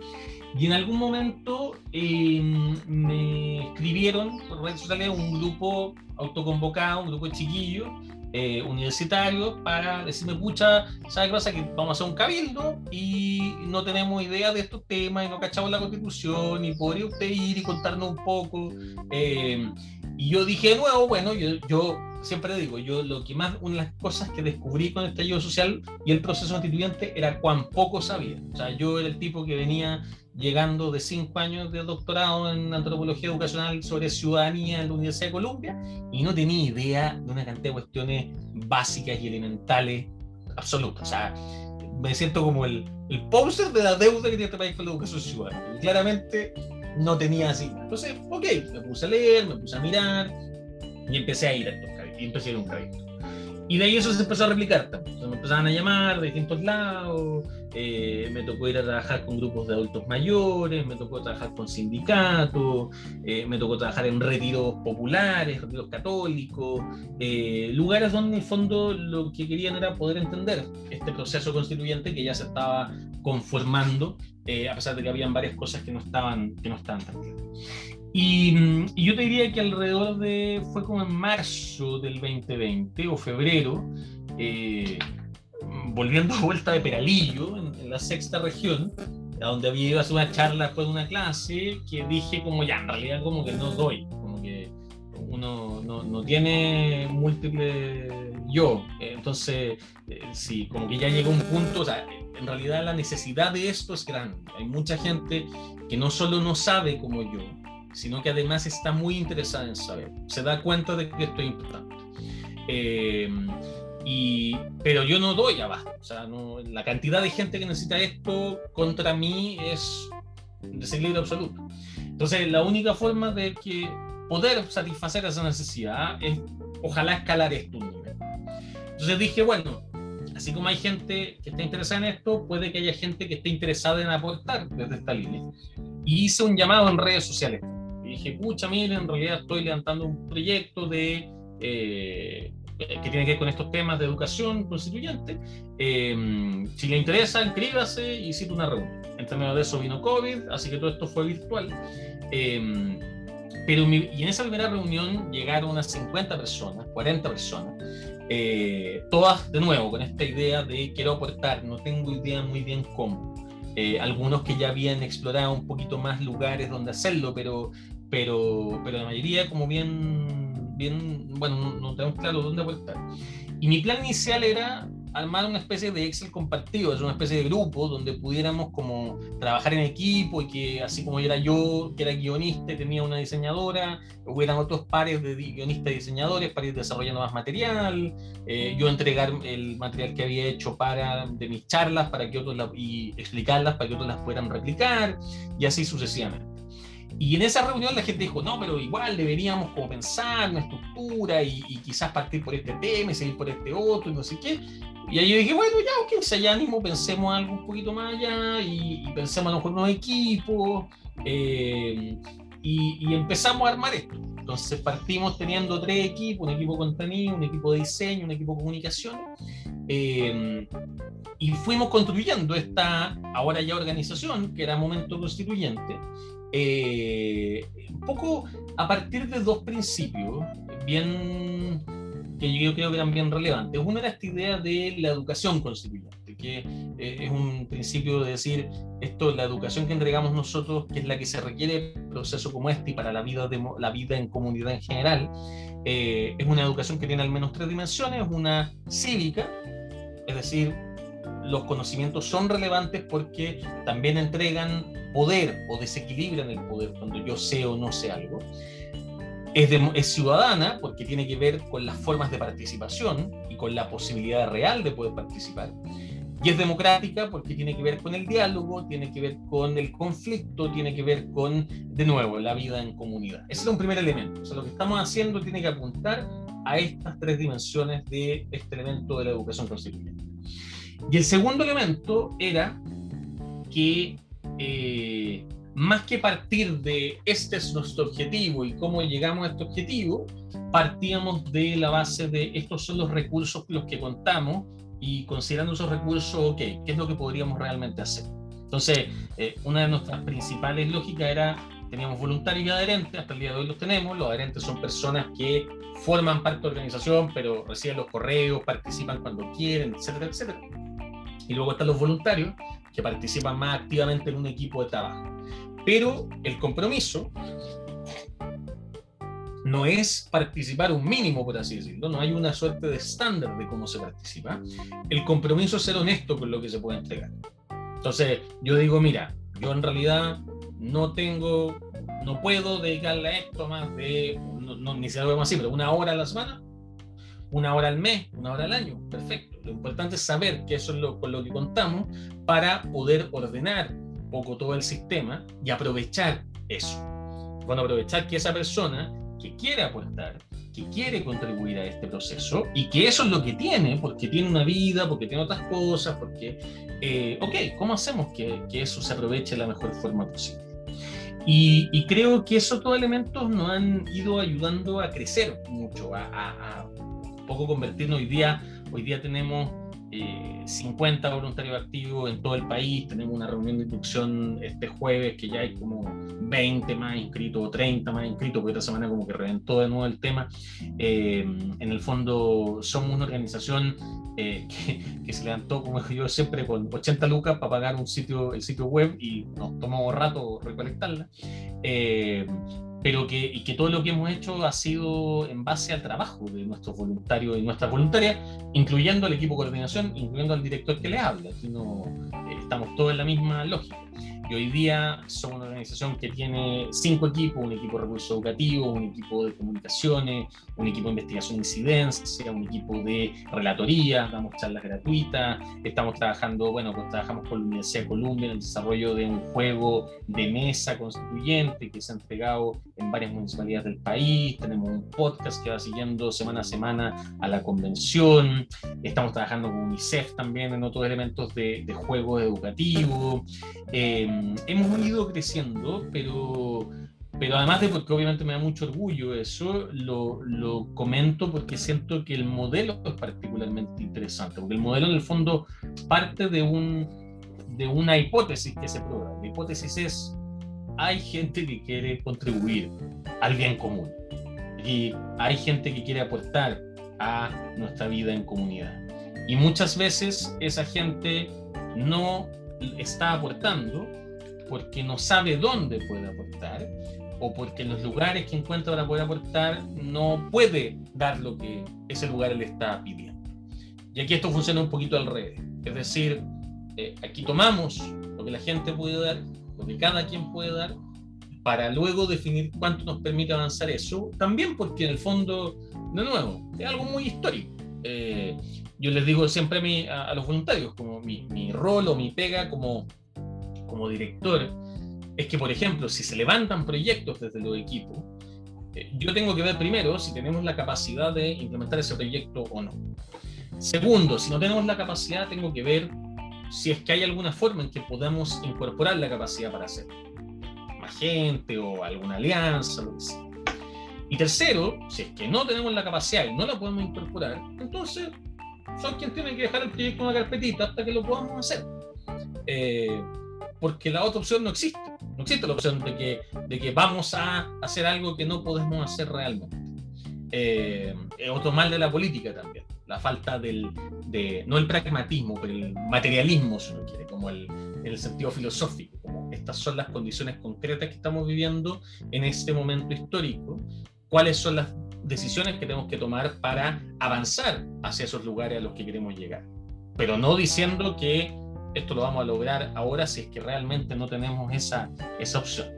Y en algún momento eh, me escribieron por redes sociales un grupo autoconvocado, un grupo de chiquillos eh, universitarios para decirme, pucha, ¿sabes qué pasa? Que vamos a hacer un cabildo y no tenemos idea de estos temas y no cachamos la constitución y podría usted ir y contarnos un poco. Eh, y yo dije de nuevo, bueno, yo, yo siempre digo, yo lo que más, una de las cosas que descubrí con el estallido social y el proceso constituyente era cuán poco sabía. O sea, yo era el tipo que venía llegando de cinco años de doctorado en antropología educacional sobre ciudadanía en la Universidad de Columbia y no tenía idea de una cantidad de cuestiones básicas y elementales absolutas. O sea, me siento como el, el póster de la deuda que tiene este país con la educación ciudadana. Y claramente no tenía así. Entonces, ok, me puse a leer, me puse a mirar y empecé a ir a estos cabildos, y empecé a ir a un cabildo. Y de ahí eso se empezó a replicar también. me empezaban a llamar de distintos lados, eh, me tocó ir a trabajar con grupos de adultos mayores, me tocó trabajar con sindicatos, eh, me tocó trabajar en retiros populares, retiros católicos, eh, lugares donde en el fondo lo que querían era poder entender este proceso constituyente que ya se estaba conformando, a pesar de que habían varias cosas que no estaban, que no estaban tan claras. Y, y, yo te diría que alrededor de, fue como en marzo del 2020 o febrero, eh, volviendo a vuelta de Peralillo, en, la sexta región, a donde había ido a hacer una charla después de una clase, que dije como ya, en realidad como que no doy, como que uno no, no tiene múltiples yo. Entonces, eh, sí, como que ya llega un punto, o sea, en realidad la necesidad de esto es grande. Hay mucha gente que no solo no sabe como yo, sino que además está muy interesada en saber. Se da cuenta de que esto es importante. Eh, y, pero yo no doy abasto. O sea, no, la cantidad de gente que necesita esto contra mí es desequilibrio absoluto. Entonces, la única forma de que poder satisfacer esa necesidad es, ojalá, escalar esto un nivel. Entonces dije, bueno, así como hay gente que está interesada en esto, puede que haya gente que esté interesada en aportar desde esta línea. Y hice un llamado en redes sociales. Y dije, pucha, miren, en realidad estoy levantando un proyecto de eh, que tiene que ver con estos temas de educación constituyente. Eh, si le interesa, inscríbase y cita una reunión. Entre medio de eso vino COVID, así que todo esto fue virtual. Eh, pero y en esa primera reunión llegaron unas 50 personas, 40 personas, eh, todas de nuevo con esta idea de quiero aportar, no tengo idea muy bien cómo. algunos que ya habían explorado un poquito más lugares donde hacerlo, pero, pero, pero la mayoría como bien bien, bueno, no, tenemos claro dónde aportar. Y mi plan inicial era armar una especie de Excel compartido, es una especie de grupo donde pudiéramos como trabajar en equipo y que así como era yo, que era guionista y tenía una diseñadora, hubieran otros pares de guionistas y diseñadores para ir desarrollando más material, eh, yo entregar el material que había hecho para, de mis charlas para que otros y explicarlas para que otros las puedan replicar y así sucesivamente. Y en esa reunión la gente dijo, no, pero igual deberíamos como pensar una estructura y, quizás partir por este tema y seguir por este otro y no sé qué. Y ahí yo dije, bueno, ya, ok, si hay ánimo, pensemos algo un poquito más allá y, pensemos a lo mejor unos equipos eh, y, empezamos a armar esto. Entonces partimos teniendo tres equipos, un equipo de contenido, un equipo de diseño, un equipo de comunicación. Eh, y fuimos construyendo esta ahora ya organización, que era Momento Constituyente, eh, un poco a partir de dos principios bien que yo creo que eran bien relevantes. Uno era esta idea de la educación constituyente, que eh, es un principio de decir, esto, la educación que entregamos nosotros, que es la que se requiere proceso como este y para la vida, de, la vida en comunidad en general, eh, es una educación que tiene al menos tres dimensiones, una cívica, es decir, los conocimientos son relevantes porque también entregan poder o desequilibran el poder cuando yo sé o no sé algo. Es, es, ciudadana porque tiene que ver con las formas de participación y con la posibilidad real de poder participar. Y es democrática porque tiene que ver con el diálogo, tiene que ver con el conflicto, tiene que ver con, de nuevo, la vida en comunidad. Ese es un primer elemento. O sea, lo que estamos haciendo tiene que apuntar a estas tres dimensiones de este elemento de la educación constituyente. Y el segundo elemento era que eh, más que partir de este es nuestro objetivo y cómo llegamos a este objetivo, partíamos de la base de estos son los recursos los que contamos y considerando esos recursos, ok, ¿qué es lo que podríamos realmente hacer? Entonces, eh, una de nuestras principales lógicas era, teníamos voluntarios y adherentes, hasta el día de hoy los tenemos, los adherentes son personas que forman parte de la organización, pero reciben los correos, participan cuando quieren, etcétera, etcétera. Y luego están los voluntarios, que participan más activamente en un equipo de trabajo. Pero el compromiso no es participar un mínimo, por así decirlo, no hay una suerte de estándar de cómo se participa. El compromiso es ser honesto con lo que se puede entregar. Entonces, yo digo, mira, yo en realidad no tengo, no puedo dedicarle a esto más de, no, ni se lo vemos una hora a la semana, una hora al mes, una hora al año, perfecto. Lo importante es saber que eso es lo, con lo que contamos para poder ordenar un poco todo el sistema y aprovechar eso. Bueno, aprovechar que esa persona que quiere aportar, que quiere contribuir a este proceso y que eso es lo que tiene, porque tiene una vida, porque tiene otras cosas, porque, eh, ok, ¿cómo hacemos que, que, eso se aproveche de la mejor forma posible? Y, y, creo que esos dos elementos nos han ido ayudando a crecer mucho, a, a, a poco convertirnos hoy día, hoy día tenemos 50 eh, voluntarios activos en todo el país. Tenemos una reunión de inducción este jueves que ya hay como 20 más inscritos o 30 más inscritos, porque esta semana como que reventó de nuevo el tema. Eh, en el fondo somos una organización eh, [laughs] que, se levantó, como yo siempre, con 80 lucas para pagar un sitio, el sitio web y nos tomó rato recolectarla pero que, y que todo lo que hemos hecho ha sido en base al trabajo de nuestros voluntarios y nuestras voluntarias, incluyendo al equipo de coordinación, incluyendo al director que les habla. Aquí no, eh, estamos todos en la misma lógica. Y hoy día somos una organización que tiene cinco equipos, un equipo de recursos educativos, un equipo de comunicaciones, un equipo de investigación de incidencia, un equipo de relatoría, damos charlas gratuitas, estamos trabajando, bueno, pues trabajamos con la Universidad de Columbia en el desarrollo de un juego de mesa constituyente que se ha entregado en varias municipalidades del país, tenemos un podcast que va siguiendo semana a semana a la convención, estamos trabajando con UNICEF también en otros elementos de, de juegos educativos. Eh, hemos ido creciendo, pero, pero además de porque obviamente me da mucho orgullo eso, lo, lo, comento porque siento que el modelo es particularmente interesante, porque el modelo en el fondo parte de, un, de una hipótesis que se prueba. La hipótesis es, hay gente que quiere contribuir al bien común y hay gente que quiere aportar a nuestra vida en comunidad. Y muchas veces esa gente no está aportando porque no sabe dónde puede aportar o porque los lugares que encuentra para poder aportar no puede dar lo que ese lugar le está pidiendo. Y aquí esto funciona un poquito al revés. Es decir, eh, aquí tomamos lo que la gente puede dar, lo que cada quien puede dar, para luego definir cuánto nos permite avanzar eso. También porque en el fondo, de nuevo, es algo muy histórico. Eh, yo les digo siempre a, a, los voluntarios, como mi, mi, rol o mi pega como, como director, es que, por ejemplo, si se levantan proyectos desde los equipos, eh, yo tengo que ver primero si tenemos la capacidad de implementar ese proyecto o no. Segundo, si no tenemos la capacidad, tengo que ver si es que hay alguna forma en que podamos incorporar la capacidad para hacerlo. Más gente o alguna alianza, lo que sea. Y tercero, si es que no tenemos la capacidad y no la podemos incorporar, entonces son quienes tienen que dejar el proyecto en una carpetita hasta que lo podamos hacer. Eh, porque la otra opción no existe. No existe la opción de que, de que vamos a hacer algo que no podemos hacer realmente. Eh, otro mal de la política también. La falta del, de, no el pragmatismo, pero el materialismo, si uno quiere, como el, el sentido filosófico. Como estas son las condiciones concretas que estamos viviendo en este momento histórico. ¿Cuáles son las decisiones que tenemos que tomar para avanzar hacia esos lugares a los que queremos llegar? Pero no diciendo que esto lo vamos a lograr ahora si es que realmente no tenemos esa, esa opción.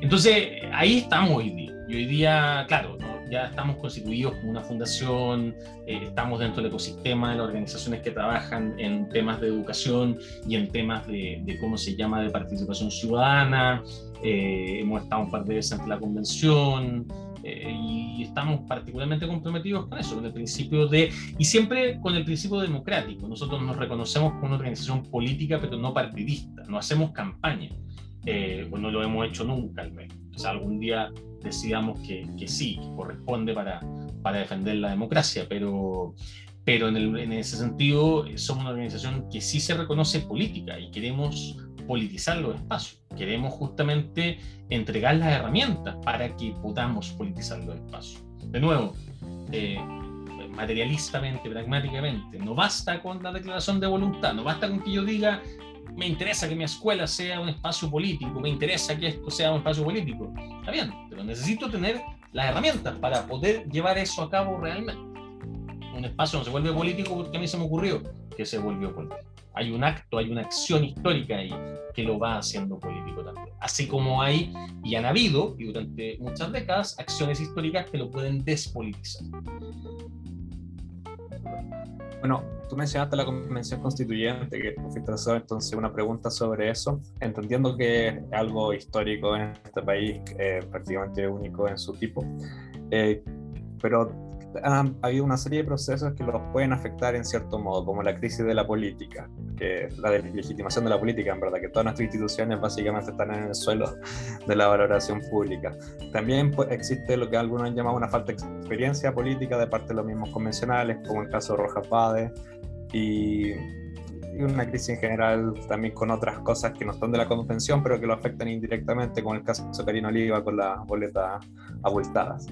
Entonces, ahí estamos hoy día. Y hoy día, claro, ya estamos constituidos como una fundación, eh, estamos dentro del ecosistema de las organizaciones que trabajan en temas de educación y en temas de, de cómo se llama, de participación ciudadana. Eh, hemos estado un par de veces ante la convención, eh, y estamos particularmente comprometidos con eso, con el principio de, y siempre con el principio democrático. Nosotros nos reconocemos como una organización política, pero no partidista, no hacemos campaña, eh, pues no lo hemos hecho nunca al menos. O sea, algún día decidamos que, que sí, que corresponde para, para defender la democracia, pero, pero en, el, en, ese sentido somos una organización que sí se reconoce política y queremos politizar los espacios. Queremos justamente entregar las herramientas para que podamos politizar los espacios. De nuevo, eh, materialistamente, pragmáticamente, no basta con la declaración de voluntad, no basta con que yo diga, me interesa que mi escuela sea un espacio político, me interesa que esto sea un espacio político. Está bien, pero necesito tener las herramientas para poder llevar eso a cabo realmente. Un espacio no se vuelve político porque a mí se me ocurrió que se volvió político hay un acto, hay una acción histórica ahí que lo va haciendo político también. Así como hay y han habido, y durante muchas décadas, acciones históricas que lo pueden despolitizar. Bueno, tú mencionaste la Convención Constituyente, que fuiste entonces una pregunta sobre eso, entendiendo que es algo histórico en este país, eh, prácticamente único en su tipo, eh, pero ha habido una serie de procesos que los pueden afectar en cierto modo, como la crisis de la política, que la legitimación de la política, en verdad, que todas nuestras instituciones básicamente están en el suelo de la valoración pública. También pues, existe lo que algunos han llamado una falta de experiencia política de parte de los mismos convencionales, como el caso de Rojas Pade, y, y una crisis en general también con otras cosas que no están de la convención, pero que lo afectan indirectamente, como el caso de Karina Oliva con las boletas abultadas.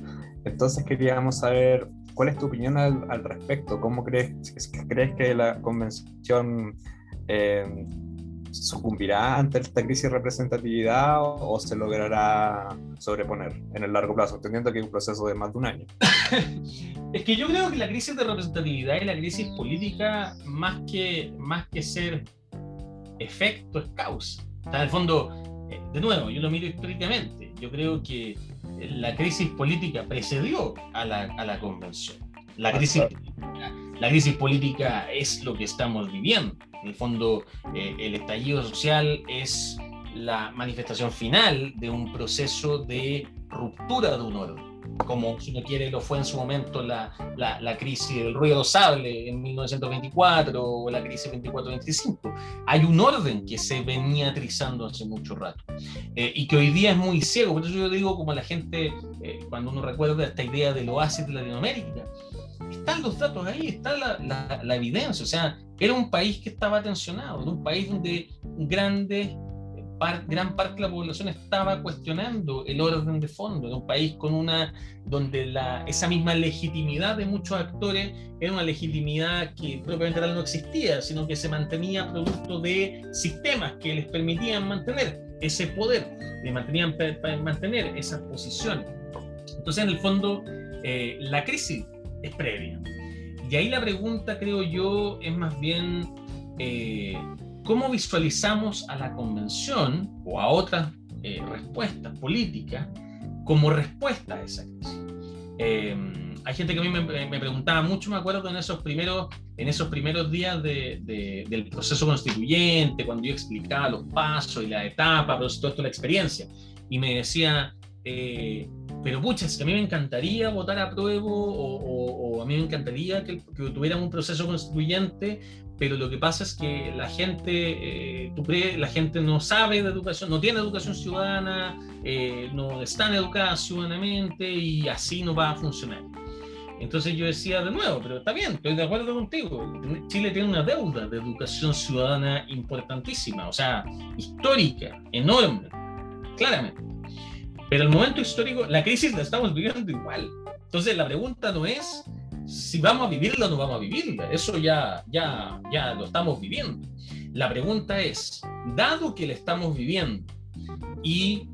Entonces queríamos saber cuál es tu opinión al, respecto. ¿Cómo crees, crees que la convención eh, sucumbirá ante esta crisis de representatividad o, o, se logrará sobreponer en el largo plazo, entendiendo que es un proceso de más de un año? [laughs] es que yo creo que la crisis de representatividad y la crisis política, más que, más que ser efecto, es causa. O sea, en el fondo, eh, de nuevo, yo lo miro históricamente. Yo creo que la crisis política precedió a la, a la convención. La ah, crisis, la crisis política es lo que estamos viviendo. En el fondo, eh, el estallido social es la manifestación final de un proceso de ruptura de un orden como si uno quiere lo fue en su momento la, la, la crisis del ruido sable en 1924 o la crisis 24-25. Hay un orden que se venía trizando hace mucho rato eh, y que hoy día es muy ciego. Por eso yo digo, como la gente, eh, cuando uno recuerda esta idea del oasis de Latinoamérica, están los datos ahí, está la, la, la evidencia. O sea, era un país que estaba tensionado, un país donde grandes gran parte de la población estaba cuestionando el orden de fondo de un país con una donde la, esa misma legitimidad de muchos actores era una legitimidad que propiamente tal no existía, sino que se mantenía producto de sistemas que les permitían mantener ese poder, les mantenían mantener esas posiciones. Entonces, en el fondo, eh, la crisis es previa. y ahí la pregunta, creo yo, es más bien eh, cómo visualizamos a la convención o a otras eh, respuestas políticas como respuesta a esa crisis. Eh, hay gente que a mí me, preguntaba mucho, me acuerdo, en esos primeros, en esos primeros días del proceso constituyente, cuando yo explicaba los pasos y la etapa, pero todo esto, la experiencia, y me decía, eh, pero pucha, que a mí me encantaría votar a prueba o, a mí me encantaría que, que un proceso constituyente, pero lo que pasa es que la gente, eh, la gente no sabe de educación, no tiene educación ciudadana, eh, no están educadas ciudadanamente y así no va a funcionar. Entonces yo decía de nuevo, pero está bien, estoy de acuerdo contigo. Chile tiene una deuda de educación ciudadana importantísima, o sea, histórica, enorme, claramente. Pero el momento histórico, la crisis la estamos viviendo igual. Entonces la pregunta no es si vamos a vivirla o no vamos a vivirla. Eso ya, ya, ya lo estamos viviendo. La pregunta es, dado que la estamos viviendo y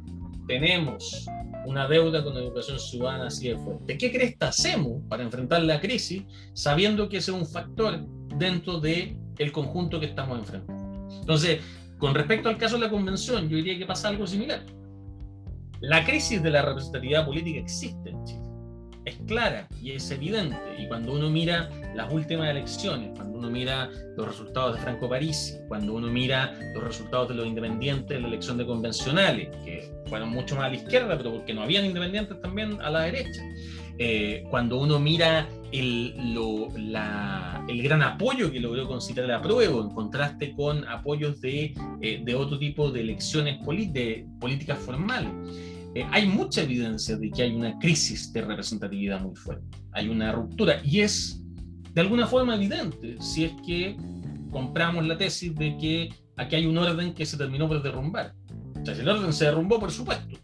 tenemos una deuda con la educación ciudadana así de fuerte, ¿qué crees que hacemos para enfrentar la crisis sabiendo que ese es un factor dentro del el conjunto que estamos enfrentando? Entonces, con respecto al caso de la convención, yo diría que pasa algo similar. La crisis de la representatividad política existe en Chile. Es clara y es evidente. Y cuando uno mira las últimas elecciones, cuando uno mira los resultados de Franco Parisi, cuando uno mira los resultados de los independientes de la elección de convencionales, que fueron mucho más a la izquierda, pero porque no habían independientes también a la derecha. Eh, cuando uno mira el, el, gran apoyo que logró considerar la prueba en contraste con apoyos de, eh, de otro tipo de elecciones de políticas formales. Eh, hay mucha evidencia de que hay una crisis de representatividad muy fuerte, hay una ruptura y es de alguna forma evidente si es que compramos la tesis de que aquí hay un orden que se terminó por derrumbar. O sea, si el orden se derrumbó, por supuesto,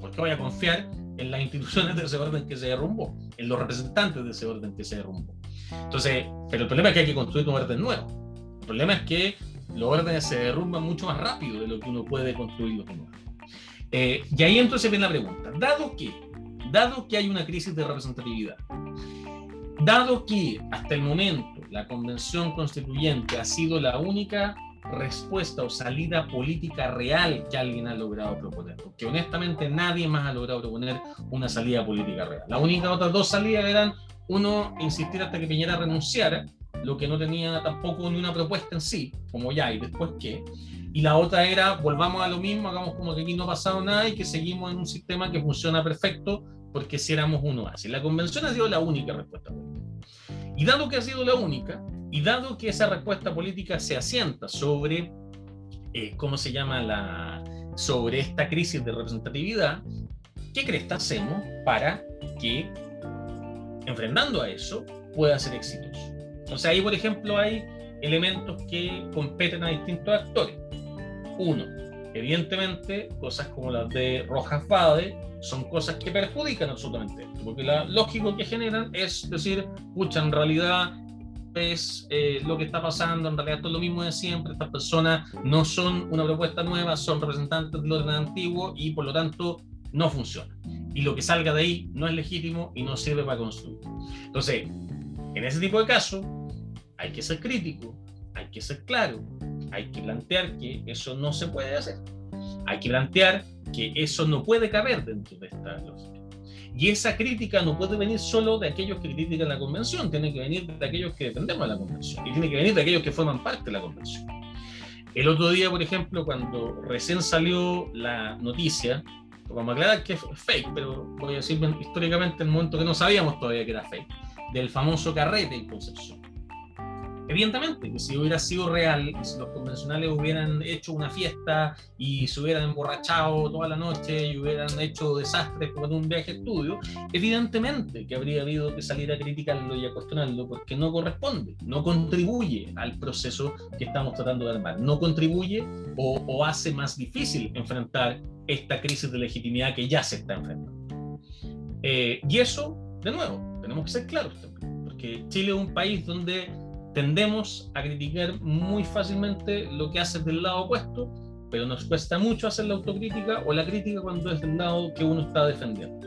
porque voy a confiar en las instituciones de ese orden que se derrumbó, en los representantes de ese orden que se derrumbó. Entonces, pero el problema es que hay que construir un orden nuevo. El problema es que los órdenes se derrumban mucho más rápido de lo que uno puede construirlos de nuevo. Eh, y ahí entonces viene la pregunta, dado que, dado que hay una crisis de representatividad, dado que hasta el momento la convención constituyente ha sido la única respuesta o salida política real que alguien ha logrado proponer. Porque honestamente nadie más ha logrado proponer una salida política real. Las únicas otras dos salidas eran, uno, insistir hasta que Piñera renunciara, lo que no tenía tampoco ni una propuesta en sí, como ya, y después qué. Y la otra era, volvamos a lo mismo, hagamos como que aquí no ha pasado nada y que seguimos en un sistema que funciona perfecto porque si éramos uno así. La convención ha sido la única respuesta política. Y dado que ha sido la única, y dado que esa respuesta política se asienta sobre, eh, ¿cómo se llama? La, sobre esta crisis de representatividad, ¿qué crees que hacemos para que, enfrentando a eso, pueda ser exitoso? O sea, ahí, por ejemplo, hay elementos que competen a distintos actores. Uno, evidentemente, cosas como las de Rojas Fade son cosas que perjudican absolutamente esto, porque lo lógico que generan es decir, pucha, en realidad es eh, lo que está pasando, en realidad es lo mismo de siempre, estas personas no son una propuesta nueva, son representantes del orden antiguo y por lo tanto no funciona. Y lo que salga de ahí no es legítimo y no sirve para construir. Entonces, en ese tipo de casos, hay que ser crítico, hay que ser claro, hay que plantear que eso no se puede hacer. Hay que plantear que eso no puede caber dentro de esta lógica. Y esa crítica no puede venir solo de aquellos que critican la convención, tiene que venir de aquellos que defendemos la convención y tiene que venir de aquellos que forman parte de la convención. El otro día, por ejemplo, cuando recién salió la noticia, vamos a aclarar que es fake, pero voy a decir históricamente en el momento que no sabíamos todavía que era fake, del famoso carrete en Concepción. Evidentemente, que si hubiera sido real si los convencionales hubieran hecho una fiesta y se hubieran emborrachado toda la noche y hubieran hecho desastres como en un viaje estudio, evidentemente que habría habido que salir a criticarlo y a cuestionarlo porque no corresponde, no contribuye al proceso que estamos tratando de armar, no contribuye o, hace más difícil enfrentar esta crisis de legitimidad que ya se está enfrentando. Eh, y eso, de nuevo, tenemos que ser claros porque Chile es un país donde tendemos a criticar muy fácilmente lo que hace del lado opuesto, pero nos cuesta mucho hacer la autocrítica o la crítica cuando es del lado que uno está defendiendo.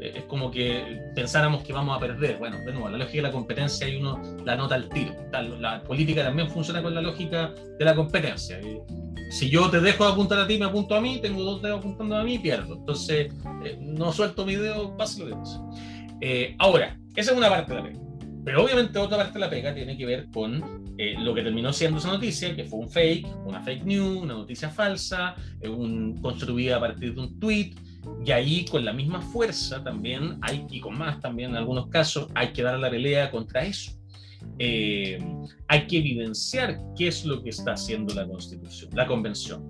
Eh, es como que pensáramos que vamos a perder. Bueno, de nuevo, la lógica de la competencia y uno la nota al tiro. La política también funciona con la lógica de la competencia. Si yo te dejo de apuntar a ti, me apunto a mí, tengo dos dedos apuntando a mí, pierdo. Entonces, eh, no suelto mi dedo, pase lo que pase. ahora, esa es una parte de la pega. Pero obviamente otra parte de la pega tiene que ver con eh, lo que terminó siendo esa noticia, que fue un fake, una fake news, una noticia falsa, un, construida a partir de un tweet, y ahí con la misma fuerza también hay, y con más también en algunos casos, hay que dar la pelea contra eso. Eh, hay que evidenciar qué es lo que está haciendo la Constitución, la Convención.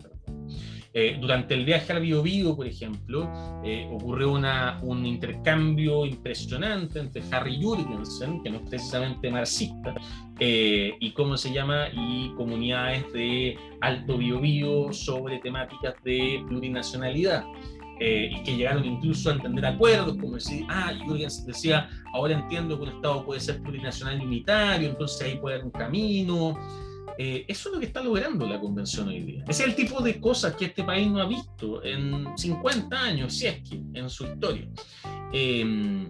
Eh, durante el viaje al Biobío, por ejemplo, eh, ocurrió una, un intercambio impresionante entre Harry Jurgensen, que no es precisamente marxista, y cómo se llama, y comunidades de Alto Biobío sobre temáticas de plurinacionalidad. Eh, y que llegaron incluso a entender acuerdos, como decir, ah, Jürgens decía, ahora entiendo que un Estado puede ser plurinacional y unitario, entonces ahí puede haber un camino. Eh, eso es lo que está logrando la convención hoy día. Ese es el tipo de cosas que este país no ha visto en 50 años, si es que, en su historia. Em,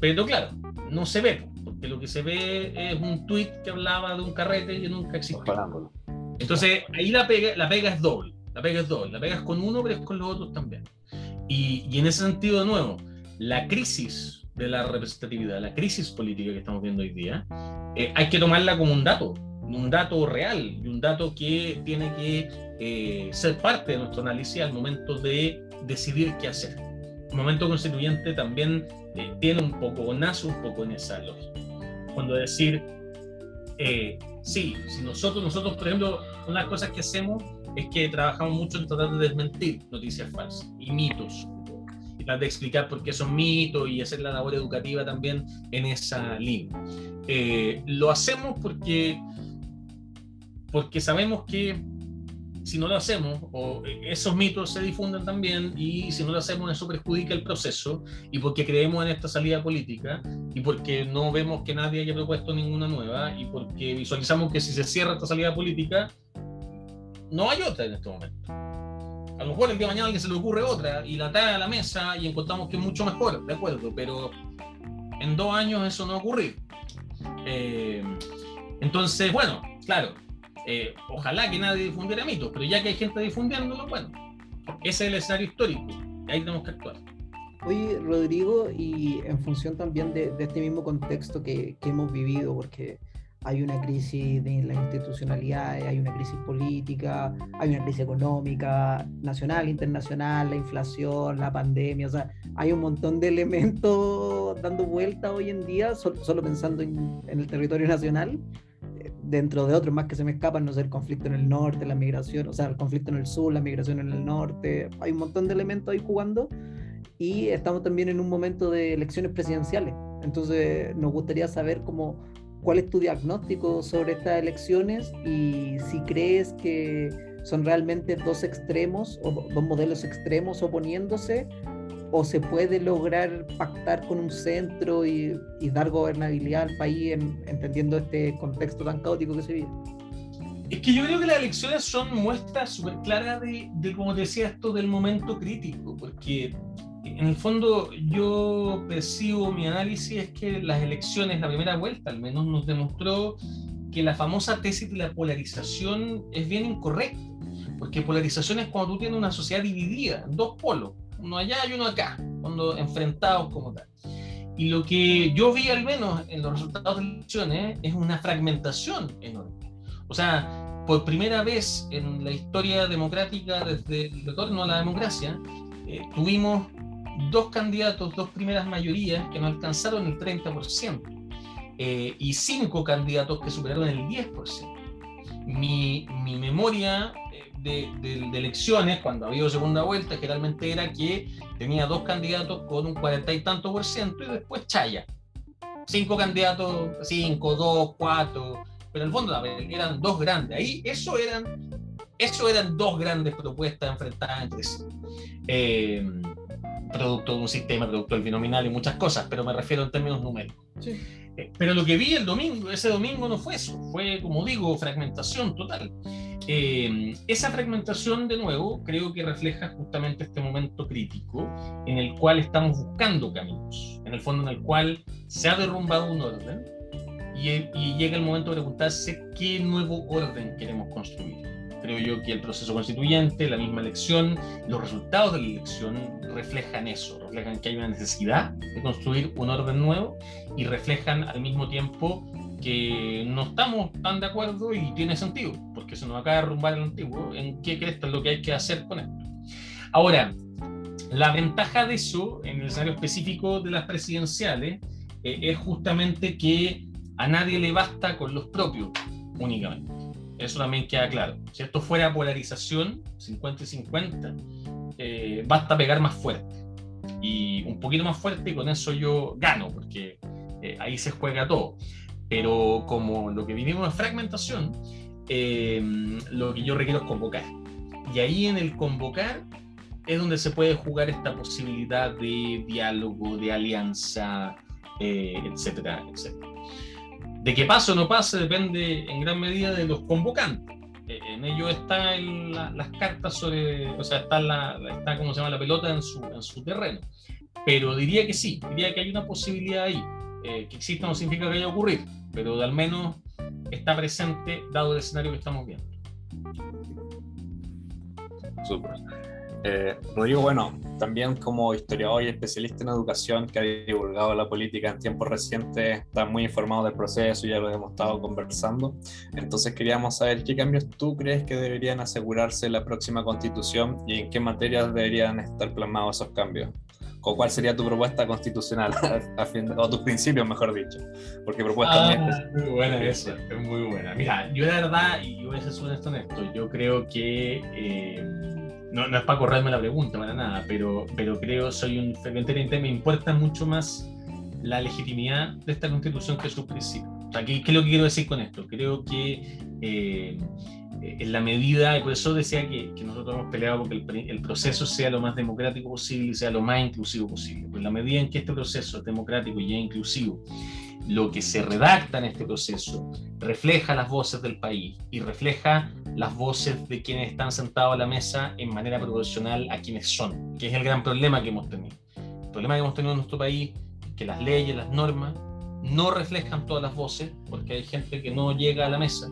pero claro, no se ve, porque lo que se ve es un tuit que hablaba de un carrete que nunca existió. Entonces, ahí la pega, la pega es doble. La pega es doble. La pega es con uno, pero es con los otros también. Y, en ese sentido, de nuevo, la crisis de la representatividad, la crisis política que estamos viendo hoy día, eh, hay que tomarla como un dato, un dato real y un dato que tiene que eh, ser parte de nuestro análisis al momento de decidir qué hacer. El momento constituyente también eh, tiene un poco, nace un poco en esa lógica. Cuando decir, sí, si nosotros, nosotros, por ejemplo, una de las cosas que hacemos es que trabajamos mucho en tratar de desmentir noticias falsas y mitos. Y tratar de explicar por qué son mitos y hacer la labor educativa también en esa línea. Eh, lo hacemos porque, porque sabemos que si no lo hacemos, o esos mitos se difunden también, y si no lo hacemos, eso perjudica el proceso, y porque creemos en esta salida política, y porque no vemos que nadie haya propuesto ninguna nueva, y porque visualizamos que si se cierra esta salida política, no hay otra en este momento. A lo mejor el día de mañana a alguien se le ocurre otra y la trae a la mesa y encontramos que es mucho mejor, de acuerdo, pero en dos años eso no ha ocurrido. Eh, entonces, bueno, claro, eh, ojalá que nadie difundiera mitos, pero ya que hay gente difundiéndolo, bueno, ese es el escenario histórico, y ahí tenemos que actuar. Oye, Rodrigo, y en función también de, este mismo contexto que, que, hemos vivido, porque hay una crisis de la institucionalidad, hay una crisis política, hay una crisis económica, nacional, internacional, la inflación, la pandemia, o sea, hay un montón de elementos dando vuelta hoy en día, solo, pensando en, el territorio nacional, dentro de otros más que se me escapan, no sé, el conflicto en el norte, la migración, o sea, el conflicto en el sur, la migración en el norte, hay un montón de elementos ahí jugando y estamos también en un momento de elecciones presidenciales. Entonces, nos gustaría saber cómo cuál es tu diagnóstico sobre estas elecciones y si crees que son realmente dos extremos o dos modelos extremos oponiéndose o se puede lograr pactar con un centro y, dar gobernabilidad al país entendiendo este contexto tan caótico que se vive. Es que yo creo que las elecciones son muestras súper claras de, de, como decía esto, del momento crítico, porque en el fondo yo percibo mi análisis es que las elecciones, la primera vuelta al menos nos demostró que la famosa tesis de la polarización es bien incorrecta, porque polarización es cuando tú tienes una sociedad dividida en dos polos, uno allá y uno acá, cuando enfrentados como tal. Y lo que yo vi al menos en los resultados de las elecciones es una fragmentación enorme. O sea, por primera vez en la historia democrática desde el retorno a la democracia, eh, tuvimos dos candidatos, dos primeras mayorías que no alcanzaron el 30%, eh, y cinco candidatos que superaron el 10%. Mi, mi memoria eh, de, de, elecciones, cuando había segunda vuelta, generalmente era que tenía dos candidatos con un cuarenta y tanto por ciento y después Chaya. Cinco candidatos, cinco, dos, cuatro, pero en el fondo eran dos grandes. Ahí eso eran, eso eran dos grandes propuestas enfrentadas entre sí. Eh, producto de un sistema, producto del binominal y muchas cosas, pero me refiero en términos numéricos. Eh, pero lo que vi el domingo, ese domingo no fue eso, fue, como digo, fragmentación total. Eh, esa fragmentación, de nuevo, creo que refleja justamente este momento crítico en el cual estamos buscando caminos, en el fondo en el cual se ha derrumbado un orden y, y llega el momento de preguntarse qué nuevo orden queremos construir. Creo yo que el proceso constituyente, la misma elección, los resultados de la elección reflejan eso, reflejan que hay una necesidad de construir un orden nuevo y reflejan al mismo tiempo que no estamos tan de acuerdo y tiene sentido, porque se nos acaba de derrumbar el antiguo, ¿en qué crees que es lo que hay que hacer con esto? Ahora, la ventaja de eso, en el escenario específico de las presidenciales, eh, es justamente que a nadie le basta con los propios únicamente. Eso también queda claro. Si esto fuera polarización, 50 y 50, eh, basta pegar más fuerte. Y un poquito más fuerte y con eso yo gano, porque eh, ahí se juega todo. Pero como lo que vivimos es fragmentación, eh, lo que yo requiero es convocar. Y ahí en el convocar es donde se puede jugar esta posibilidad de diálogo, de alianza, eh, etcétera, etcétera. De qué pase o no pase depende en gran medida de los convocantes. Eh, en ello están las cartas sobre, o sea, está, la, está, como se llama, la pelota en su, en su terreno. Pero diría que sí, diría que hay una posibilidad ahí. Eh, que exista no significa que vaya a ocurrir, pero al menos está presente dado el escenario que estamos viendo. Súper. Eh, Rodrigo, bueno, también como historiador y especialista en educación que ha divulgado la política en tiempos recientes, está muy informado del proceso, ya lo hemos estado conversando. Entonces queríamos saber qué cambios tú crees que deberían asegurarse en la próxima constitución y en qué materias deberían estar plasmados esos cambios o cuál sería tu propuesta constitucional, o tus principios, mejor dicho. Porque propuesta ah, es muy buena esa, es muy buena. Mira, yo la verdad, y yo voy a ser honesto en esto, yo creo que, eh, no, no, es para correrme la pregunta, para nada, pero, pero creo, soy un ferviente me importa mucho más la legitimidad de esta constitución que sus principios. O sea, ¿qué, ¿qué, es lo que quiero decir con esto? Creo que... Eh, en la medida, y por eso decía que, que nosotros hemos peleado porque el, el, proceso sea lo más democrático posible y sea lo más inclusivo posible. Pues en la medida en que este proceso es democrático y es inclusivo, lo que se redacta en este proceso refleja las voces del país y refleja las voces de quienes están sentados a la mesa en manera proporcional a quienes son, que es el gran problema que hemos tenido. El problema que hemos tenido en nuestro país es que las leyes, las normas, no reflejan todas las voces, porque hay gente que no llega a la mesa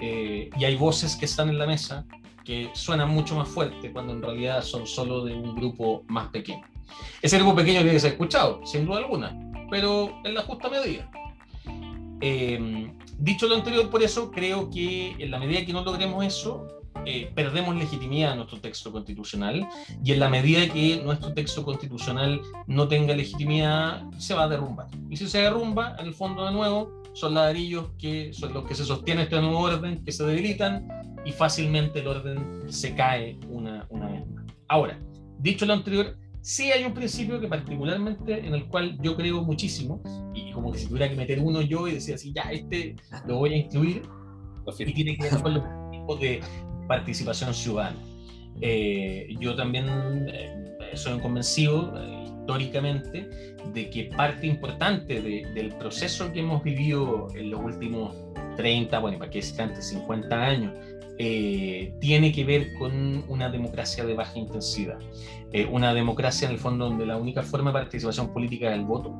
eh, y hay voces que están en la mesa que suenan mucho más fuerte cuando en realidad son solo de un grupo más pequeño. Ese grupo pequeño tiene que ser escuchado, sin duda alguna, pero en la justa medida. Eh, dicho lo anterior, por eso creo que en la medida que no logremos eso, eh, perdemos legitimidad a nuestro texto constitucional y en la medida que nuestro texto constitucional no tenga legitimidad, se va a derrumbar. Y si se derrumba, en el fondo de nuevo, son ladrillos que son los que se sostienen este nuevo orden, que se debilitan y fácilmente el orden se cae una, una vez más. Ahora, dicho lo anterior, sí hay un principio que particularmente en el cual yo creo muchísimo y como que si tuviera que meter uno yo y decir así, ya, este lo voy a incluir y tiene que ver con los tipos de participación ciudadana. Eh, yo también eh, soy convencido eh, históricamente de que parte importante del proceso que hemos vivido en los últimos 30, bueno, para que es antes 50 años, eh, tiene que ver con una democracia de baja intensidad. Eh, una democracia en el fondo donde la única forma de participación política es el voto.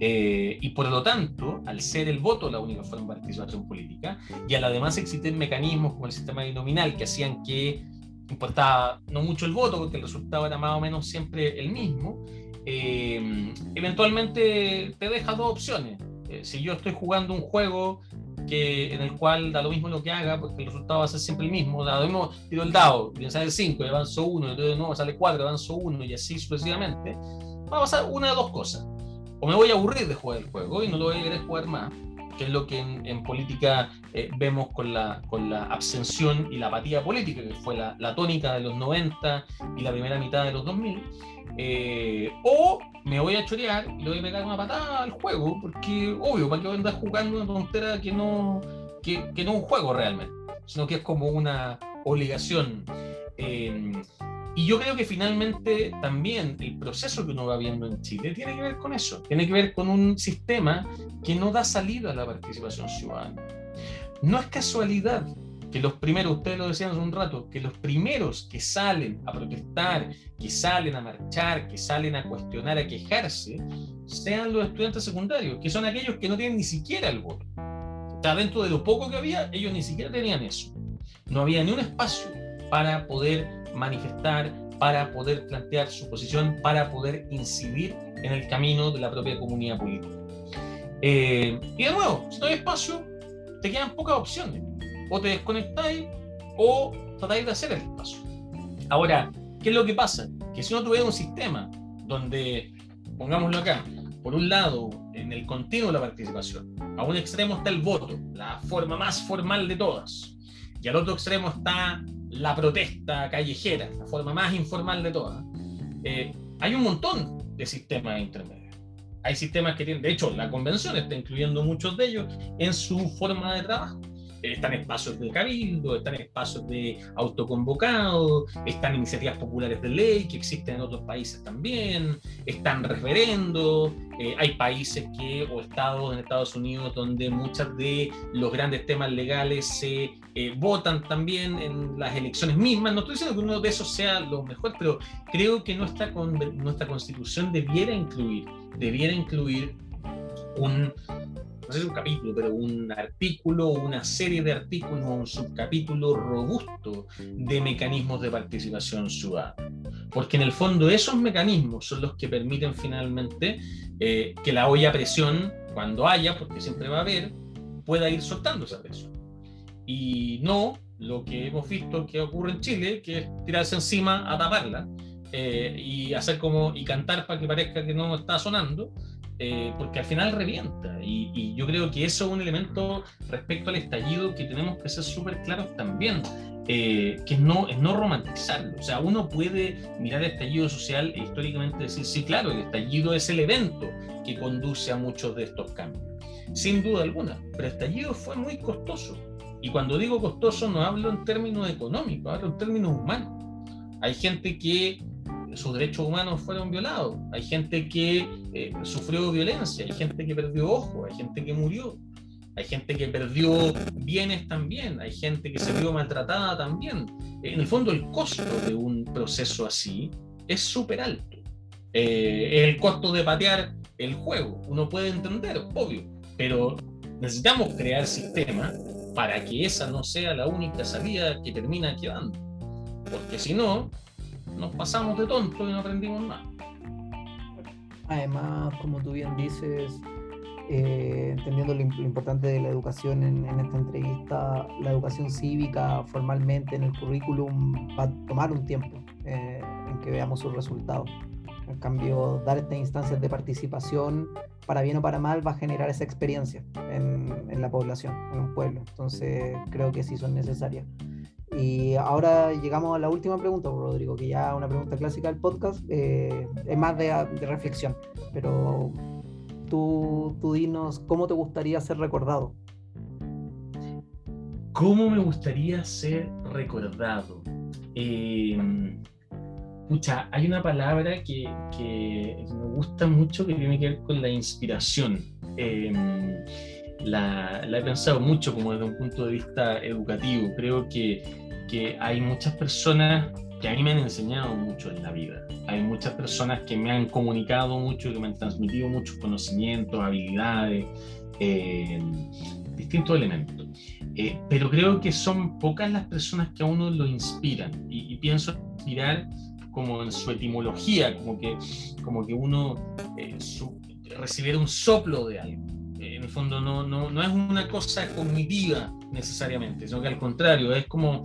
Eh, y por lo tanto, al ser el voto la única forma de participación política, y además existen mecanismos como el sistema binominal que hacían que importaba no mucho el voto, porque el resultado era más o menos siempre el mismo, eh, eventualmente te deja dos opciones. Eh, si yo estoy jugando un juego que, en el cual da lo mismo lo que haga, porque el resultado va a ser siempre el mismo, da lo mismo, tiro el dado, y sale 5, y avanzo 1, y de nuevo sale 4, avanzo 1, y así sucesivamente, va a pasar una de dos cosas. O me voy a aburrir de jugar el juego y no lo voy a querer jugar más, que es lo que en, política eh, vemos con la, con la abstención y la apatía política, que fue la, la tónica de los 90 y la primera mitad de los 2000 eh, o me voy a chorear y le voy a pegar una patada al juego, porque obvio, para que voy a andar jugando una tontera que no, que, no es un juego realmente, sino que es como una obligación. Eh, y yo creo que finalmente también el proceso que uno va viendo en Chile tiene que ver con eso, tiene que ver con un sistema que no da salida a la participación ciudadana. No es casualidad que los primeros, ustedes lo decían hace un rato, que los primeros que salen a protestar, que salen a marchar, que salen a cuestionar, a quejarse, sean los estudiantes secundarios, que son aquellos que no tienen ni siquiera el voto. Está dentro de lo poco que había, ellos ni siquiera tenían eso. No había ni un espacio para poder manifestar, para poder plantear su posición, para poder incidir en el camino de la propia comunidad política. Eh, y de nuevo, si no hay espacio, te quedan pocas opciones. O te desconectáis o tratáis de hacer el espacio. Ahora, ¿qué es lo que pasa? Que si uno tuviera un sistema donde, pongámoslo acá, por un lado, en el continuo de la participación, a un extremo está el voto, la forma más formal de todas, y al otro extremo está la protesta callejera, la forma más informal de todas, eh, hay un montón de sistemas intermedios. Hay sistemas que tienen, de hecho, la convención está incluyendo muchos de ellos en su forma de trabajo están espacios de cabildo, están espacios de autoconvocado, están iniciativas populares de ley que existen en otros países también, están referendos, eh, hay países que, o estados en Estados Unidos donde muchos de los grandes temas legales se eh, votan también en las elecciones mismas. No estoy diciendo que uno de esos sea lo mejor, pero creo que nuestra, nuestra constitución debiera incluir, debiera incluir un no sé si un capítulo, pero un artículo, una serie de artículos o un subcapítulo robusto de mecanismos de participación ciudadana. Porque en el fondo esos mecanismos son los que permiten finalmente eh, que la olla a presión, cuando haya, porque siempre va a haber, pueda ir soltando esa presión. Y no lo que hemos visto que ocurre en Chile, que es tirarse encima a taparla eh, y hacer como y cantar para que parezca que no está sonando eh, porque al final revienta. Y, yo creo que eso es un elemento respecto al estallido que tenemos que ser súper claros también, eh, que no, es no romantizarlo. O sea, uno puede mirar el estallido social e históricamente decir, sí, claro, el estallido es el evento que conduce a muchos de estos cambios. Sin duda alguna, pero el estallido fue muy costoso. Y cuando digo costoso no hablo en términos económicos, hablo en términos humanos. Hay gente que sus derechos humanos fueron violados, hay gente que eh, sufrió violencia, hay gente que perdió ojos, hay gente que murió, hay gente que perdió bienes también, hay gente que se vio maltratada también. En el fondo el costo de un proceso así es súper alto. Eh, el costo de patear el juego, uno puede entender, obvio, pero necesitamos crear sistemas para que esa no sea la única salida que termina quedando. Porque si no, nos pasamos de tonto y no aprendimos nada. Además, como tú bien dices, eh, entendiendo lo, importante de la educación en, esta entrevista, la educación cívica formalmente en el currículum va a tomar un tiempo eh, en que veamos sus resultados. En cambio, dar estas instancias de participación, para bien o para mal, va a generar esa experiencia en, en la población, en un pueblo. Entonces, creo que sí son necesarias. Y ahora llegamos a la última pregunta, Rodrigo, que ya es una pregunta clásica del podcast, eh, es más de, reflexión, pero tú, tú dinos cómo te gustaría ser recordado. ¿Cómo me gustaría ser recordado? Eh, hay una palabra que, me gusta mucho que tiene que ver con la inspiración. Eh, la, la, he pensado mucho como desde un punto de vista educativo. Creo que que hay muchas personas que a mí me han enseñado mucho en la vida. Hay muchas personas que me han comunicado mucho, que me han transmitido muchos conocimientos, habilidades, eh, distintos elementos. Eh, pero creo que son pocas las personas que a uno lo inspiran. Y, pienso inspirar como en su etimología, como que, como que uno eh, recibiera un soplo de algo. en el fondo no, no, no es una cosa cognitiva necesariamente, sino que al contrario, es como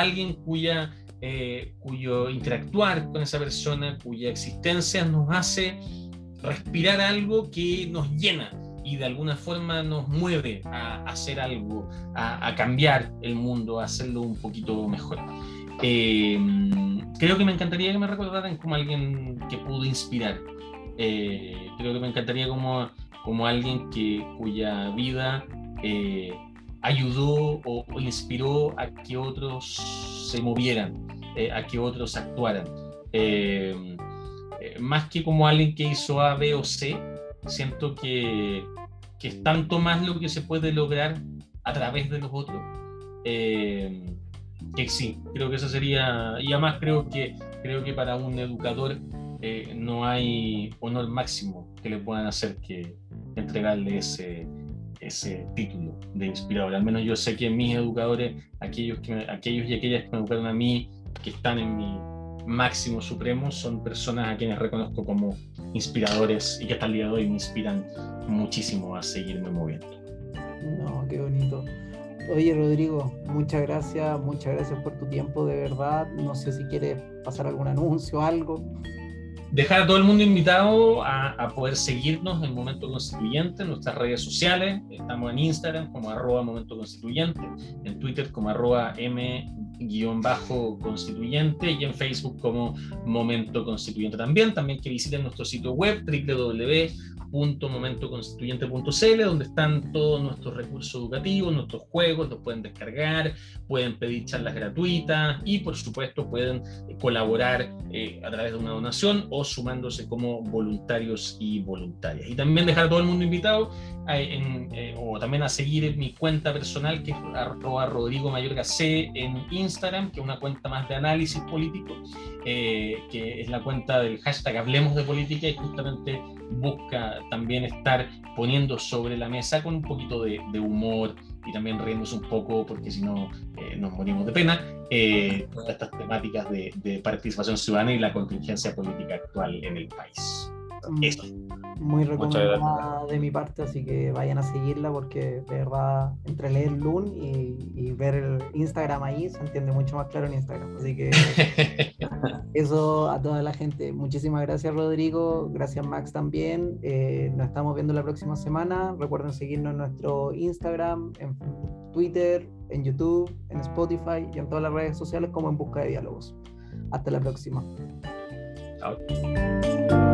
alguien cuya, eh, cuyo interactuar con esa persona, cuya existencia nos hace respirar algo que nos llena y de alguna forma nos mueve a hacer algo, a, cambiar el mundo, a hacerlo un poquito mejor. Eh, creo que me encantaría que me recordaran como alguien que pudo inspirar. Eh, creo que me encantaría como, como alguien que, cuya vida ayudó o, inspiró a que otros se movieran, eh, a que otros actuaran. Eh, eh, más que como alguien que hizo A, B o C, siento que, que, es tanto más lo que se puede lograr a través de los otros Eh, que sí, creo que eso sería, y además creo que, creo que para un educador eh, no hay honor máximo que le puedan hacer que entregarle ese, ese título de inspirador. Al menos yo sé que mis educadores, aquellos, que aquellos y aquellas que me educaron a mí, que están en mi máximo supremo, son personas a quienes reconozco como inspiradores y que hasta el día de hoy me inspiran muchísimo a seguirme moviendo. No, qué bonito. Oye, Rodrigo, muchas gracias, muchas gracias por tu tiempo, de verdad. No sé si quieres pasar algún anuncio o algo. Dejar a todo el mundo invitado a, poder seguirnos en Momento Constituyente en nuestras redes sociales. Estamos en Instagram como arroba Momento Constituyente, en Twitter como arroba M-constituyente y en Facebook como Momento Constituyente también. También que visiten nuestro sitio web www www.momentoconstituyente.cl, donde están todos nuestros recursos educativos, nuestros juegos, los pueden descargar, pueden pedir charlas gratuitas y por supuesto pueden eh, colaborar eh, a través de una donación o sumándose como voluntarios y voluntarias. Y también dejar a todo el mundo invitado eh, o también a seguir mi cuenta personal que es Rodrigo Mayorga C en Instagram, que es una cuenta más de análisis político, que es la cuenta del hashtag Hablemos de Política y justamente busca también estar poniendo sobre la mesa con un poquito de, humor y también riéndose un poco, porque si no eh, nos morimos de pena, eh, todas estas temáticas de, de participación ciudadana y la contingencia política actual en el país. Muy recomendada de mi parte, así que vayan a seguirla porque de verdad, entre leer Loon y, ver el Instagram ahí, se entiende mucho más claro en Instagram. Así que [laughs] eso a toda la gente. Muchísimas gracias, Rodrigo. Gracias, Max, también. Eh, nos estamos viendo la próxima semana. Recuerden seguirnos en nuestro Instagram, en Twitter, en YouTube, en Spotify y en todas las redes sociales como en Busca de Diálogos. Hasta la próxima. Chao.